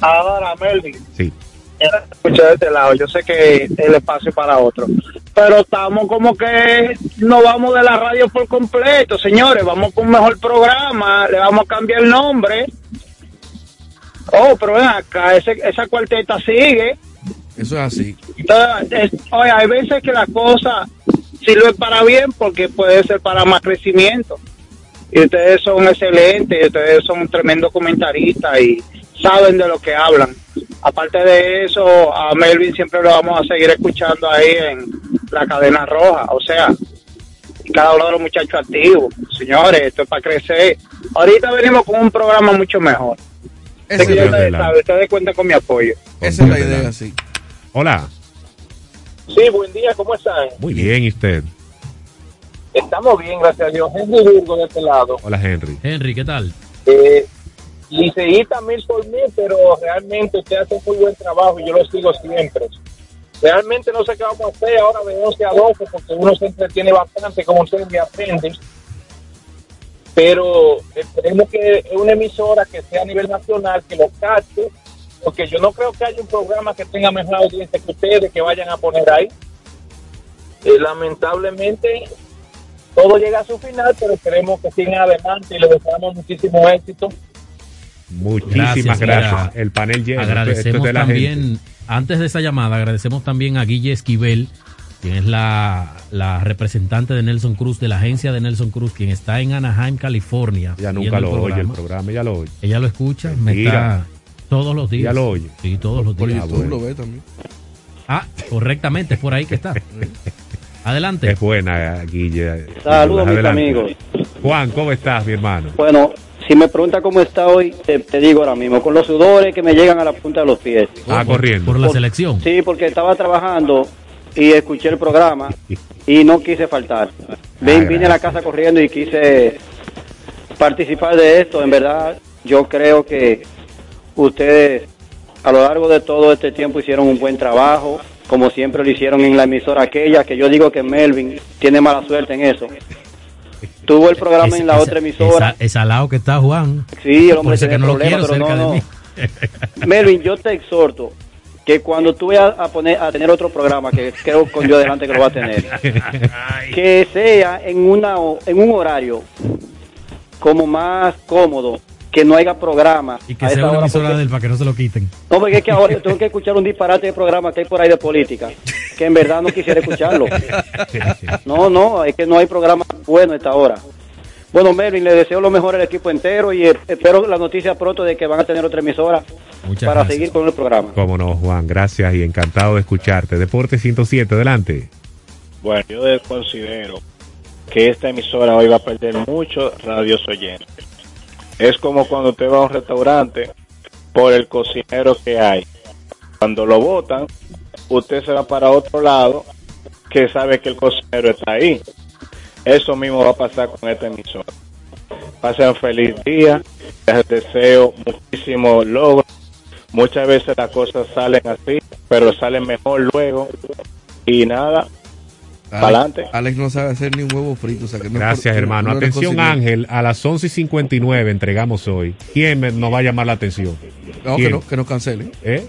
Ahora, Melvin, Sí. escucha de este lado, yo sé que el espacio es para otro, pero estamos como que no vamos de la radio por completo, señores, vamos con un mejor programa, le vamos a cambiar el nombre. Oh, pero ven acá, ese, esa cuarteta sigue. Eso es así. Entonces, es- oye, hay veces que la cosa sirve para bien porque puede ser para más crecimiento. Y ustedes son excelentes, y ustedes son un tremendo comentarista y saben de lo que hablan. Aparte de eso, a Melvin siempre lo vamos a seguir escuchando ahí en la cadena roja. O sea, cada uno de los muchachos activos. Señores, esto es para crecer. Ahorita venimos con un programa mucho mejor. Esa es la- ustedes cuentan con mi apoyo. Esa es la idea, sí. Hola. Sí, buen día, ¿cómo están? Muy bien, ¿y usted? Estamos bien, gracias a Dios. Henry Virgo de este lado. Hola, Henry. Henry, ¿qué tal? Eh, liceísta mil por mil, pero realmente usted hace un muy buen trabajo y yo lo sigo siempre. Realmente no sé qué vamos a hacer ahora de 11 a 12 porque uno se entretiene bastante como usted me aprende. Pero esperemos que es una emisora que sea a nivel nacional, que lo capte, porque yo no creo que haya un programa que tenga mejor audiencia que ustedes que vayan a poner ahí. Eh, lamentablemente todo llega a su final, pero esperemos que sigan adelante y les deseamos muchísimo éxito. Muchísimas gracias. El panel lleno. Esto- esto es Agradecemos de la también, gente. antes de esa llamada, agradecemos también a Guille Esquivel, quien es la, la representante de Nelson Cruz, de la agencia de Nelson Cruz, quien está en Anaheim, California. Ella nunca el lo oye el programa. ella lo oye. Ella lo escucha, me está todos los días. Ella lo oye. Sí, todos los Por días. YouTube lo ve también. Ah, correctamente, es por ahí que está. Adelante. Es buena, Guille. Saludos, mis Adelante. amigos. Juan, ¿cómo estás, mi hermano? Bueno, si me pregunta cómo está hoy, te, te digo ahora mismo, con los sudores que me llegan a la punta de los pies. Ah, corriendo. Por la Por- selección. Sí, porque estaba trabajando y escuché el programa y no quise faltar. Ven, vine a la casa corriendo y quise participar de esto. En verdad, yo creo que ustedes a lo largo de todo este tiempo hicieron un buen trabajo, como siempre lo hicieron en la emisora aquella, que yo digo que Melvin tiene mala suerte en eso. Tuvo el programa en la Esa- otra emisora. Esa, esa lado que está Juan. Sí, el hombre tiene que no problemas, quiero pero no, no. Melvin, yo te exhorto que cuando tú vayas a poner a tener otro programa que creo con yo adelante que lo va a tener, que sea en una en un horario como más cómodo, que no haya programa Y que a sea una emisora porque- del para que no se lo quiten. no, porque es que ahora yo tengo que escuchar un disparate de programa que hay por ahí de política, que en verdad no quisiera escucharlo. No, no, es que no hay programa bueno a esta hora. Bueno, Melvin, le deseo lo mejor al equipo entero y eh, espero la noticia pronto de que van a tener otra emisora Muchas para gracias. seguir con el programa. Cómo no, Juan, gracias y encantado de escucharte. Deporte 107, adelante. Bueno, yo considero que esta emisora hoy va a perder muchos radios oyentes. Es como cuando usted va a un restaurante por el cocinero que hay. Cuando lo votan, usted se va para otro lado que sabe que el cocinero está ahí. Eso mismo va a pasar con esta emisora. Pasen feliz día. Les deseo muchísimo logro. Muchas veces las cosas salen así, pero salen mejor luego. Y nada, para adelante. Alex no sabe hacer ni un huevo frito. O sea que no es Gracias, por- hermano. no Atención. Ángel. A las 11 y 59 entregamos hoy. ¿Quién nos va a llamar la atención? No, que ¿Quién? no, que no cancelen. ¿Eh?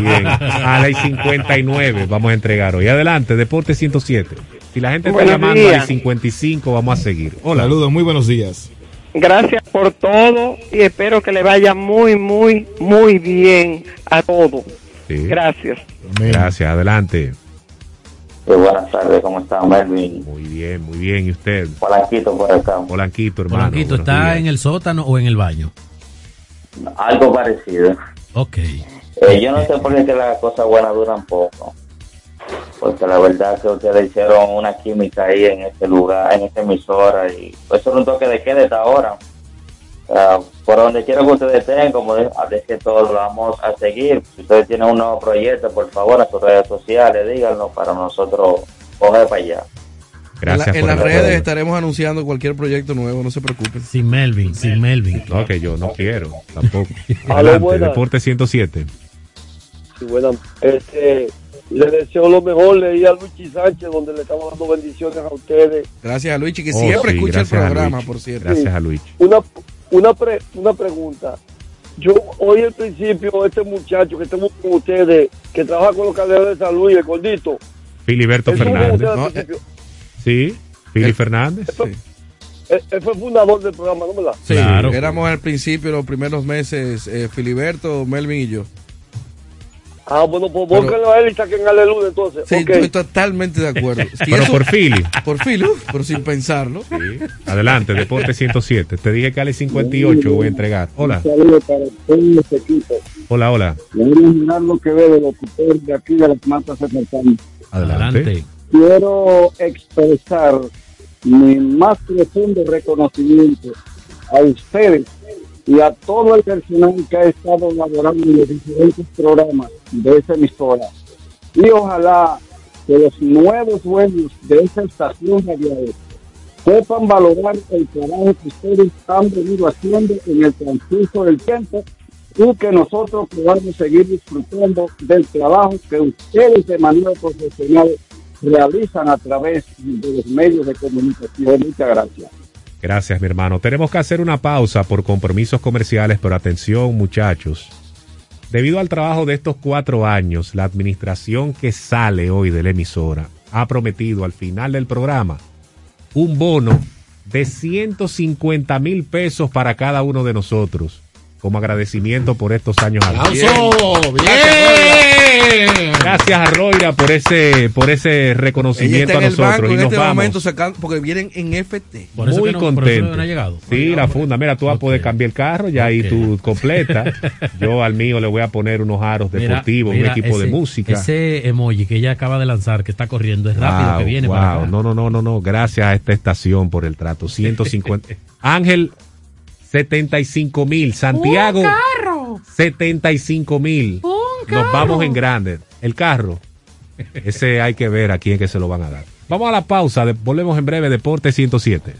Bien. A las 59 vamos a entregar hoy. Adelante, Deporte 107. Si la gente está Buenos llamando días. al 55, vamos a seguir. Hola. Saludos, muy buenos días. Gracias por todo y espero que le vaya muy, muy, muy bien a todos. Sí. Gracias. Gracias, adelante. Pues buenas tardes, ¿cómo está Melvin? Muy bien, muy bien. ¿Y usted? Polanquito por acá. Polanquito, hermano. Polanquito, ¿está días. en el sótano o en el baño? Algo parecido. Ok. Eh, yo no sé por qué que las cosas buenas duran poco. Porque la verdad es que ustedes hicieron una química ahí en este lugar, en esta emisora. Y eso es un toque de queda esta hora. Sea, por donde quiera que ustedes estén, como de- es que todos lo vamos a seguir. Si ustedes tienen un nuevo proyecto, por favor, a sus redes sociales, díganlo para nosotros coger para allá. Gracias en la- en por las redes estaremos anunciando cualquier proyecto nuevo, no se preocupen. Sin Melvin, sin Melvin. No, que yo no quiero, tampoco. Adelante. Deporte 107. Sí, bueno, este, le deseo lo mejor, leí a Luchi Sánchez, donde le estamos dando bendiciones a ustedes. Gracias a Luigi, que Oh, siempre sí, escucha el programa, Luigi. por cierto. Gracias a Luigi. Una, una, pre- una pregunta. Yo oí al principio este muchacho que estamos con ustedes, que trabaja con los calderos de San Luis, el gordito. Filiberto Fernández. No, eh. Sí, Fili Fernández. Él, él fue fundador del programa, ¿no verdad? Sí, Claro. éramos al principio, los primeros meses, eh, Filiberto, Melvin y yo. Ah, bueno, pues búsquenlo a él y saquen aleluya entonces. Sí, Ok. estoy totalmente de acuerdo. Si Pero eso- por Fili. Por uf, pero sin pensarlo. Adelante, Deporte 107. Te dije que a las 58 voy a entregar. Hola, saludo para todo este hola, hola. Le voy a mirar lo que veo, locutor de aquí de las matas cercanas. Adelante. Quiero expresar mi más profundo reconocimiento a ustedes y a todo el personal que ha estado laborando en los diferentes programas de esa emisora. Y ojalá que los nuevos dueños de esa estación radial sepan valorar el trabajo que ustedes han venido haciendo en el transcurso del tiempo y que nosotros podamos seguir disfrutando del trabajo que ustedes de manera profesional realizan a través de los medios de comunicación. Muchas gracias. Gracias, mi hermano. Tenemos que hacer una pausa por compromisos comerciales, pero atención, muchachos. Debido al trabajo de estos cuatro años, la administración que sale hoy de la emisora ha prometido al final del programa un bono de 150 mil pesos para cada uno de nosotros, como agradecimiento por estos años. ¡Aplauso! ¡Bien! Gracias a Roira por ese, por ese reconocimiento a el nosotros. banco y en nos este vamos. momento sacando, porque vienen en FT. Muy contento. Sí, la funda. Mira, tú vas a poder cambiar el carro, ya ahí tú completas. Yo al mío le voy a poner unos aros Mira, deportivos, mira, un equipo de música. Ese emoji que ella acaba de lanzar, que está corriendo, es rápido Wow, que viene wow. para acá. No, no, no, no, no. Gracias a esta estación por el trato. 150. Ángel, 75 mil. Santiago, 75 mil. Nos vamos en grande. El carro. Ese hay que ver a quién que se lo van a dar. Vamos a la pausa. volvemos en breve. Deporte 107.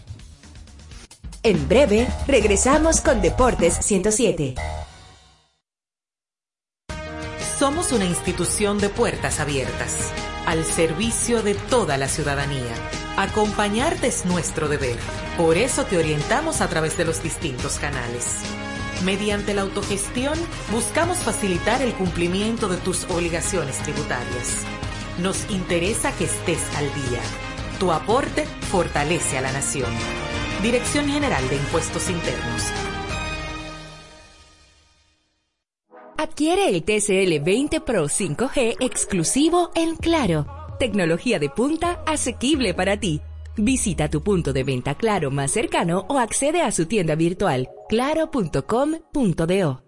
En breve, regresamos con Deportes 107. Somos una institución de puertas abiertas, al servicio de toda la ciudadanía. Acompañarte es nuestro deber. Por eso te orientamos a través de los distintos canales. Mediante la autogestión, buscamos facilitar el cumplimiento de tus obligaciones tributarias. Nos interesa que estés al día. Tu aporte fortalece a la nación. Dirección General de Impuestos Internos. Adquiere el TCL 20 Pro 5G exclusivo en Claro. Tecnología de punta asequible para ti. Visita tu punto de venta Claro más cercano o accede a su tienda virtual claro.com.do.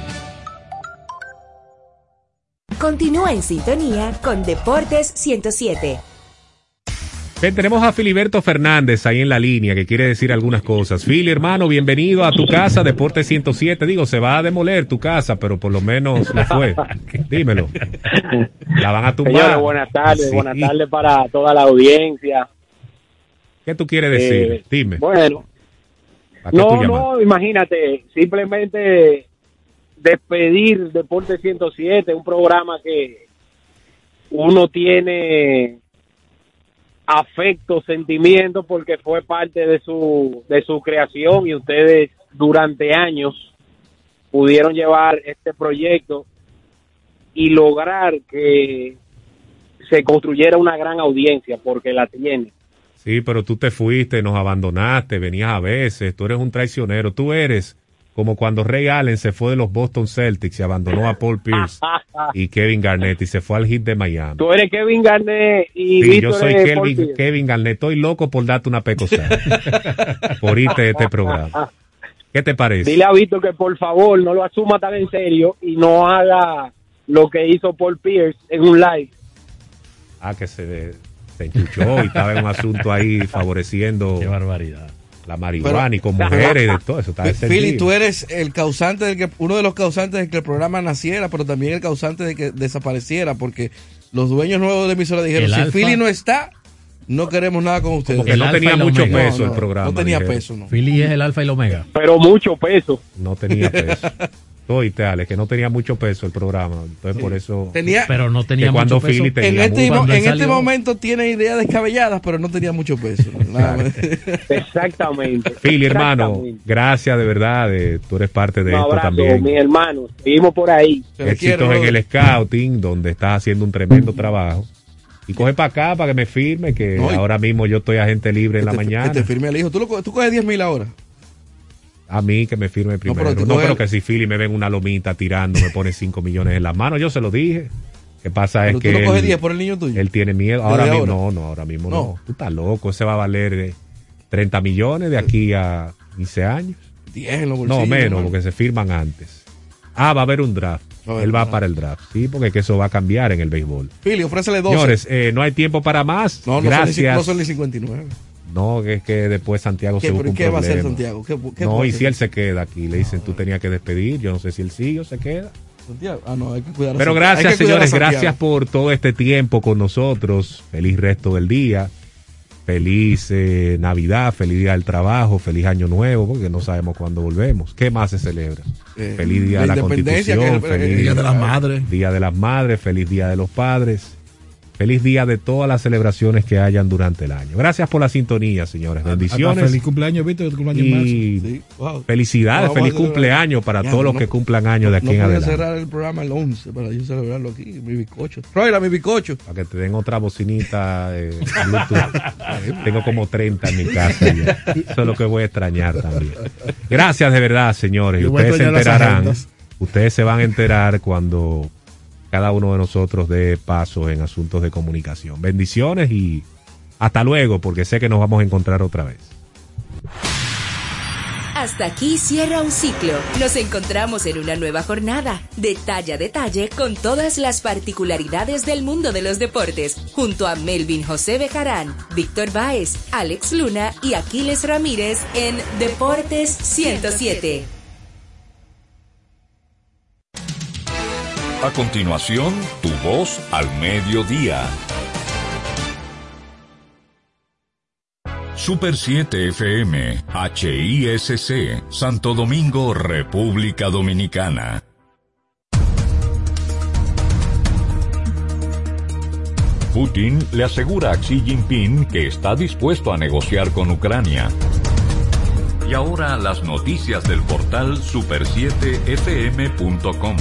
Continúa en sintonía con Deportes 107. Ven, tenemos a Filiberto Fernández ahí en la línea que quiere decir algunas cosas. Fili, hermano, bienvenido a tu casa, Deporte 107. Digo, se va a demoler tu casa, pero por lo menos lo fue. Dímelo. La van a tumbar. Señores, buenas tardes, Sí. buenas tardes para toda la audiencia. ¿Qué tú quieres decir? Eh, Dime. Bueno, ¿A qué tú no, no, imagínate, simplemente despedir Deporte 107, un programa que uno tiene afecto, sentimiento, porque fue parte de su, de su creación y ustedes durante años pudieron llevar este proyecto y lograr que se construyera una gran audiencia, porque la tiene. Sí, pero tú te fuiste, nos abandonaste, venías a veces, tú eres un traicionero, tú eres como cuando Ray Allen se fue de los Boston Celtics y abandonó a Paul Pierce y Kevin Garnett y se fue al hit de Miami. Tú eres Kevin Garnett y Sí, yo soy Paul Kevin, Garnett, estoy loco por darte una pecosa por irte de este programa. ¿Qué te parece? Dile a Víctor que por favor no lo asuma tan en serio y no haga lo que hizo Paul Pierce en un live. Ah, que se, se enchuchó y estaba en un asunto ahí favoreciendo Qué barbaridad. La marihuana y con mujeres y de todo eso. Philly, tú eres el causante de que uno de los causantes de que el programa naciera, pero también el causante de que desapareciera, porque los dueños nuevos de la emisora dijeron, El si Alfa- Philly no está, no queremos nada con ustedes. que no tenía mucho Omega. peso No, el programa. no tenía dijeron. peso, no. Philly es el alfa y el omega. Pero mucho peso. No tenía peso. Oíste, Alex, que no tenía mucho peso el programa. Entonces, por eso. Tenía- Pero no tenía que cuando mucho peso. Tenía En este, mucho- Cuando en este momento tiene ideas descabelladas, pero no tenía mucho peso. Exactamente. Philly, hermano, Exactamente. gracias de verdad. eh, tú eres parte de Un esto abrazo, también. mis hermanos. Seguimos por ahí. Éxitos en el scouting, donde estás haciendo un tremendo trabajo. Y coge para acá para que me firme, que No, ahora mismo yo estoy agente libre en la te- mañana. Que te firme el hijo. Tú, lo tú coges 10 mil ahora. A mí que me firme primero. No, pero, el- que si Philly me ven una lomita tirando, me pone 5 millones en las manos, yo se lo dije. ¿Qué pasa Pero es tú que no coges él, 10 por el niño tuyo. él tiene miedo. Ahora mismo no, no, ahora mismo No. no. Tú estás loco, ese va a valer eh, 30 millones de aquí a 15 años. 10 en los No, menos, porque se firman antes. Ah, va a haber un draft. Él va para el draft, sí, porque que eso va a cambiar en el béisbol. Philly, ofrécele 12. Señores, eh, no hay tiempo para más. no, no son, Gracias. no son ni 59. No, que es que después Santiago ¿Qué, se busca un ¿Qué va a hacer problema. Santiago? ¿Qué, qué No, y hacer? si él se queda aquí, le dicen tú tenías que despedir, yo no sé si él sigue o se queda. Santiago. Ah, no, hay que cuidar a Pero gracias que cuidar a señores, gracias por todo este tiempo con nosotros, feliz resto del día, feliz eh, Navidad, feliz día del trabajo, feliz año nuevo, porque no sabemos cuándo volvemos. ¿Qué más se celebra? Eh, feliz día la de la Constitución, que es el- feliz el Día de las Madres. Día de las Madres, feliz día de los padres. Feliz día de todas las celebraciones que hayan durante el año. Gracias por la sintonía, señores. Bendiciones. Hasta feliz cumpleaños, Víctor, cumpleaños. Y Sí, wow. felicidades, a feliz cumpleaños para Ya, todos los que cumplan años de aquí no en adelante. cerrar el programa el 11 para yo celebrarlo aquí, mi bizcocho. Royla, mi bizcocho. Para que te den otra bocinita eh, Bluetooth. Tengo como 30 en mi casa ya. Eso es lo que voy a extrañar también. Gracias de verdad, señores. Y voy a ustedes se enterarán. Ustedes se van a enterar cuando cada uno de nosotros dé pasos en asuntos de comunicación. Bendiciones y hasta luego, porque sé que nos vamos a encontrar otra vez. Hasta aquí cierra un ciclo. Nos encontramos en una nueva jornada, detalle a detalle, con todas las particularidades del mundo de los deportes, junto a Melvin José Bejarán, Víctor Báez, Alex Luna y Aquiles Ramírez en Deportes 107. A continuación, tu voz al mediodía. Super 7 FM, HISC, Santo Domingo, República Dominicana. Putin le asegura a Xi Jinping que está dispuesto a negociar con Ucrania. Y ahora las noticias del portal super7fm.com.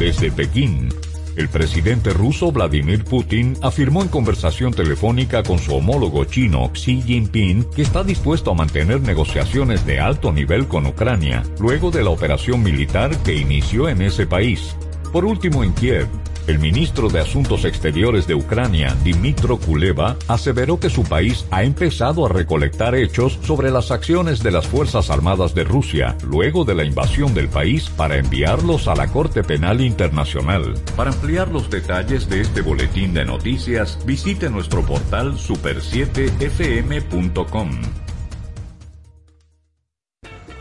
Desde Pekín, el presidente ruso Vladimir Putin afirmó en conversación telefónica con su homólogo chino Xi Jinping que está dispuesto a mantener negociaciones de alto nivel con Ucrania luego de la operación militar que inició en ese país. Por último, en Kiev, el ministro de Asuntos Exteriores de Ucrania, Dimitro Kuleva, aseveró que su país ha empezado a recolectar hechos sobre las acciones de las Fuerzas Armadas de Rusia luego de la invasión del país para enviarlos a la Corte Penal Internacional. Para ampliar los detalles de este boletín de noticias, visite nuestro portal super7fm.com.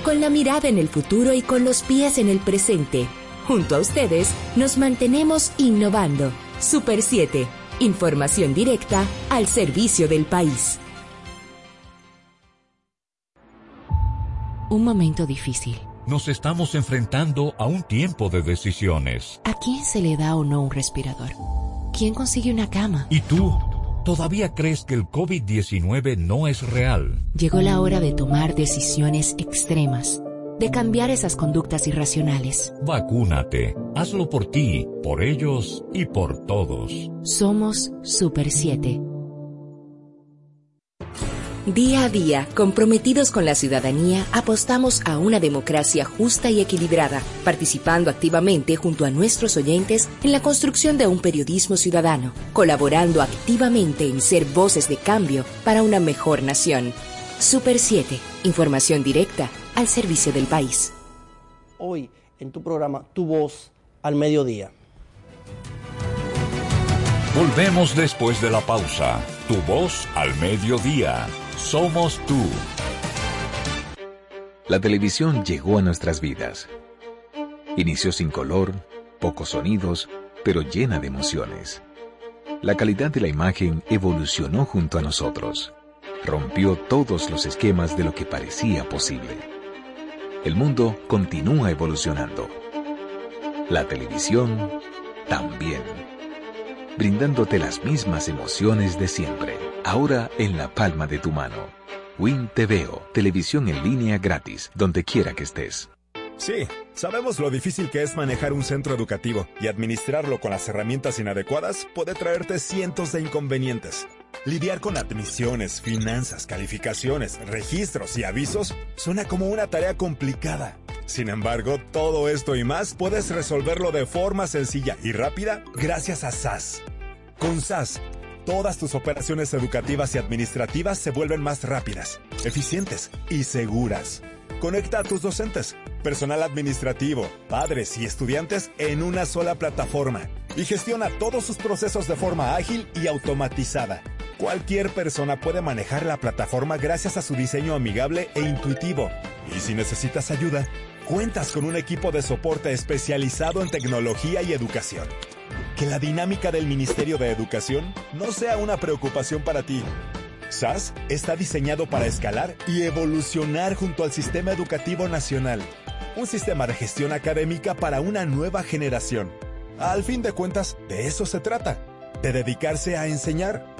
Con la mirada en el futuro y con los pies en el presente. Junto a ustedes, nos mantenemos innovando. Super 7. Información directa al servicio del país. Un momento difícil. Nos estamos enfrentando a un tiempo de decisiones. ¿A quién se le da o no un respirador? ¿Quién consigue una cama? ¿Y tú? ¿Todavía crees que el COVID-19 no es real? Llegó la hora de tomar decisiones extremas, de cambiar esas conductas irracionales. Vacúnate. Hazlo por ti, por ellos y por todos. Somos Super 7. Día a día, comprometidos con la ciudadanía, apostamos a una democracia justa y equilibrada, participando activamente junto a nuestros oyentes en la construcción de un periodismo ciudadano, colaborando activamente en ser voces de cambio para una mejor nación. Super 7, información directa al servicio del país. Hoy, en tu programa, Tu Voz al Mediodía. Volvemos después de la pausa. Tu voz al mediodía. Somos tú. La televisión llegó a nuestras vidas. Inició sin color, pocos sonidos, pero llena de emociones. La calidad de la imagen evolucionó junto a nosotros. Rompió todos los esquemas de lo que parecía posible. El mundo continúa evolucionando. La televisión también. Brindándote las mismas emociones de siempre ahora en la palma de tu mano. Win TVO, televisión en línea gratis, donde quiera que estés. Sí, sabemos lo difícil que es manejar un centro educativo y administrarlo con las herramientas inadecuadas puede traerte cientos de inconvenientes. Lidiar con admisiones, finanzas, calificaciones, registros y avisos suena como una tarea complicada. Sin embargo, todo esto y más puedes resolverlo de forma sencilla y rápida gracias a SAS. Con SAS, todas tus operaciones educativas y administrativas se vuelven más rápidas, eficientes y seguras. Conecta a tus docentes, personal administrativo, padres y estudiantes en una sola plataforma y gestiona todos sus procesos de forma ágil y automatizada. Cualquier persona puede manejar la plataforma gracias a su diseño amigable e intuitivo. Y si necesitas ayuda, cuentas con un equipo de soporte especializado en tecnología y educación. Que la dinámica del Ministerio de Educación no sea una preocupación para ti. SAS está diseñado para escalar y evolucionar junto al sistema educativo nacional. Un sistema de gestión académica para una nueva generación. Al fin de cuentas, de eso se trata. De dedicarse a enseñar.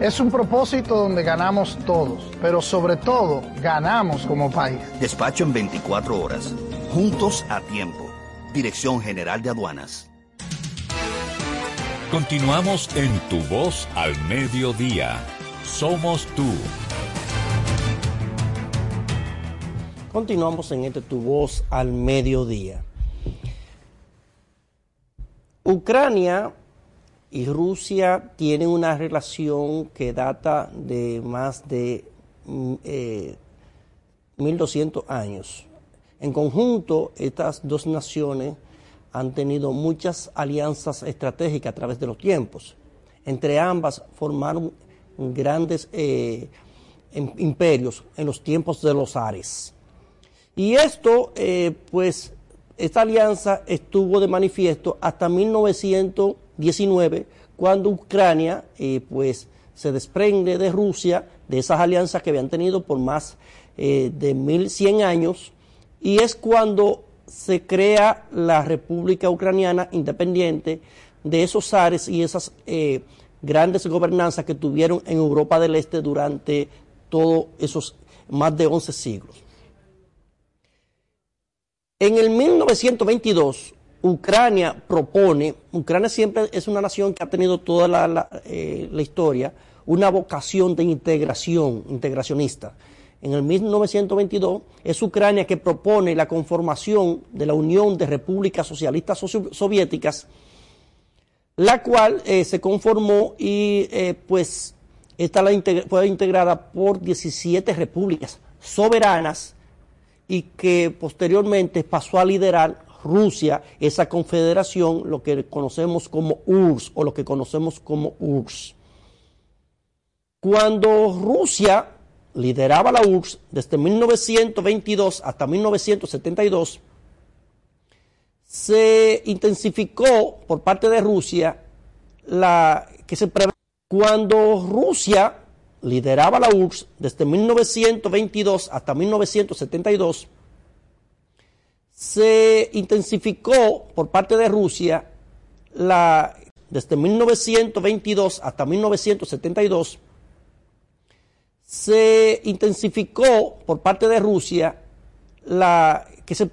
Es un propósito donde ganamos todos, pero sobre todo ganamos como país. Despacho en 24 horas. Juntos a tiempo. Dirección General de Aduanas. Continuamos en Tu Voz al Mediodía. Somos tú. Continuamos en este Tu Voz al Mediodía. Ucrania y Rusia tienen una relación que data de más de mm, eh, 1200 años. En conjunto, estas dos naciones han tenido muchas alianzas estratégicas a través de los tiempos. Entre ambas formaron grandes eh, imperios en los tiempos de los Ares. Y esto, eh, pues, esta alianza estuvo de manifiesto hasta 1919, cuando Ucrania, eh, pues, se desprende de Rusia, de esas alianzas que habían tenido por más eh, de 1100 años, y es cuando se crea la República Ucraniana independiente de esos ares y esas eh, grandes gobernanzas que tuvieron en Europa del Este durante todos esos más de 11 siglos. En el 1922, Ucrania propone, Ucrania siempre es una nación que ha tenido toda la, la, eh, historia, una vocación de integración, integracionista. En el 1922 es Ucrania que propone la conformación de la Unión de Repúblicas Socialistas Soviéticas la cual eh, se conformó y eh, pues esta fue integrada por 17 repúblicas soberanas y que posteriormente pasó a liderar Rusia, esa confederación, lo que conocemos como URSS o lo que conocemos como URSS. Cuando Rusia lideraba la URSS desde 1922 hasta 1972, se intensificó por parte de Rusia la que se cuando Rusia lideraba la URSS desde 1922 hasta 1972 se intensificó por parte de Rusia la desde 1922 hasta 1972 se intensificó por parte de Rusia la que se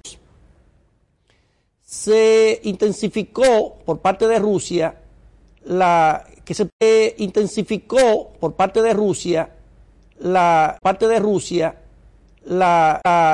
se intensificó por parte de Rusia la que se intensificó por parte de Rusia la parte de Rusia la, la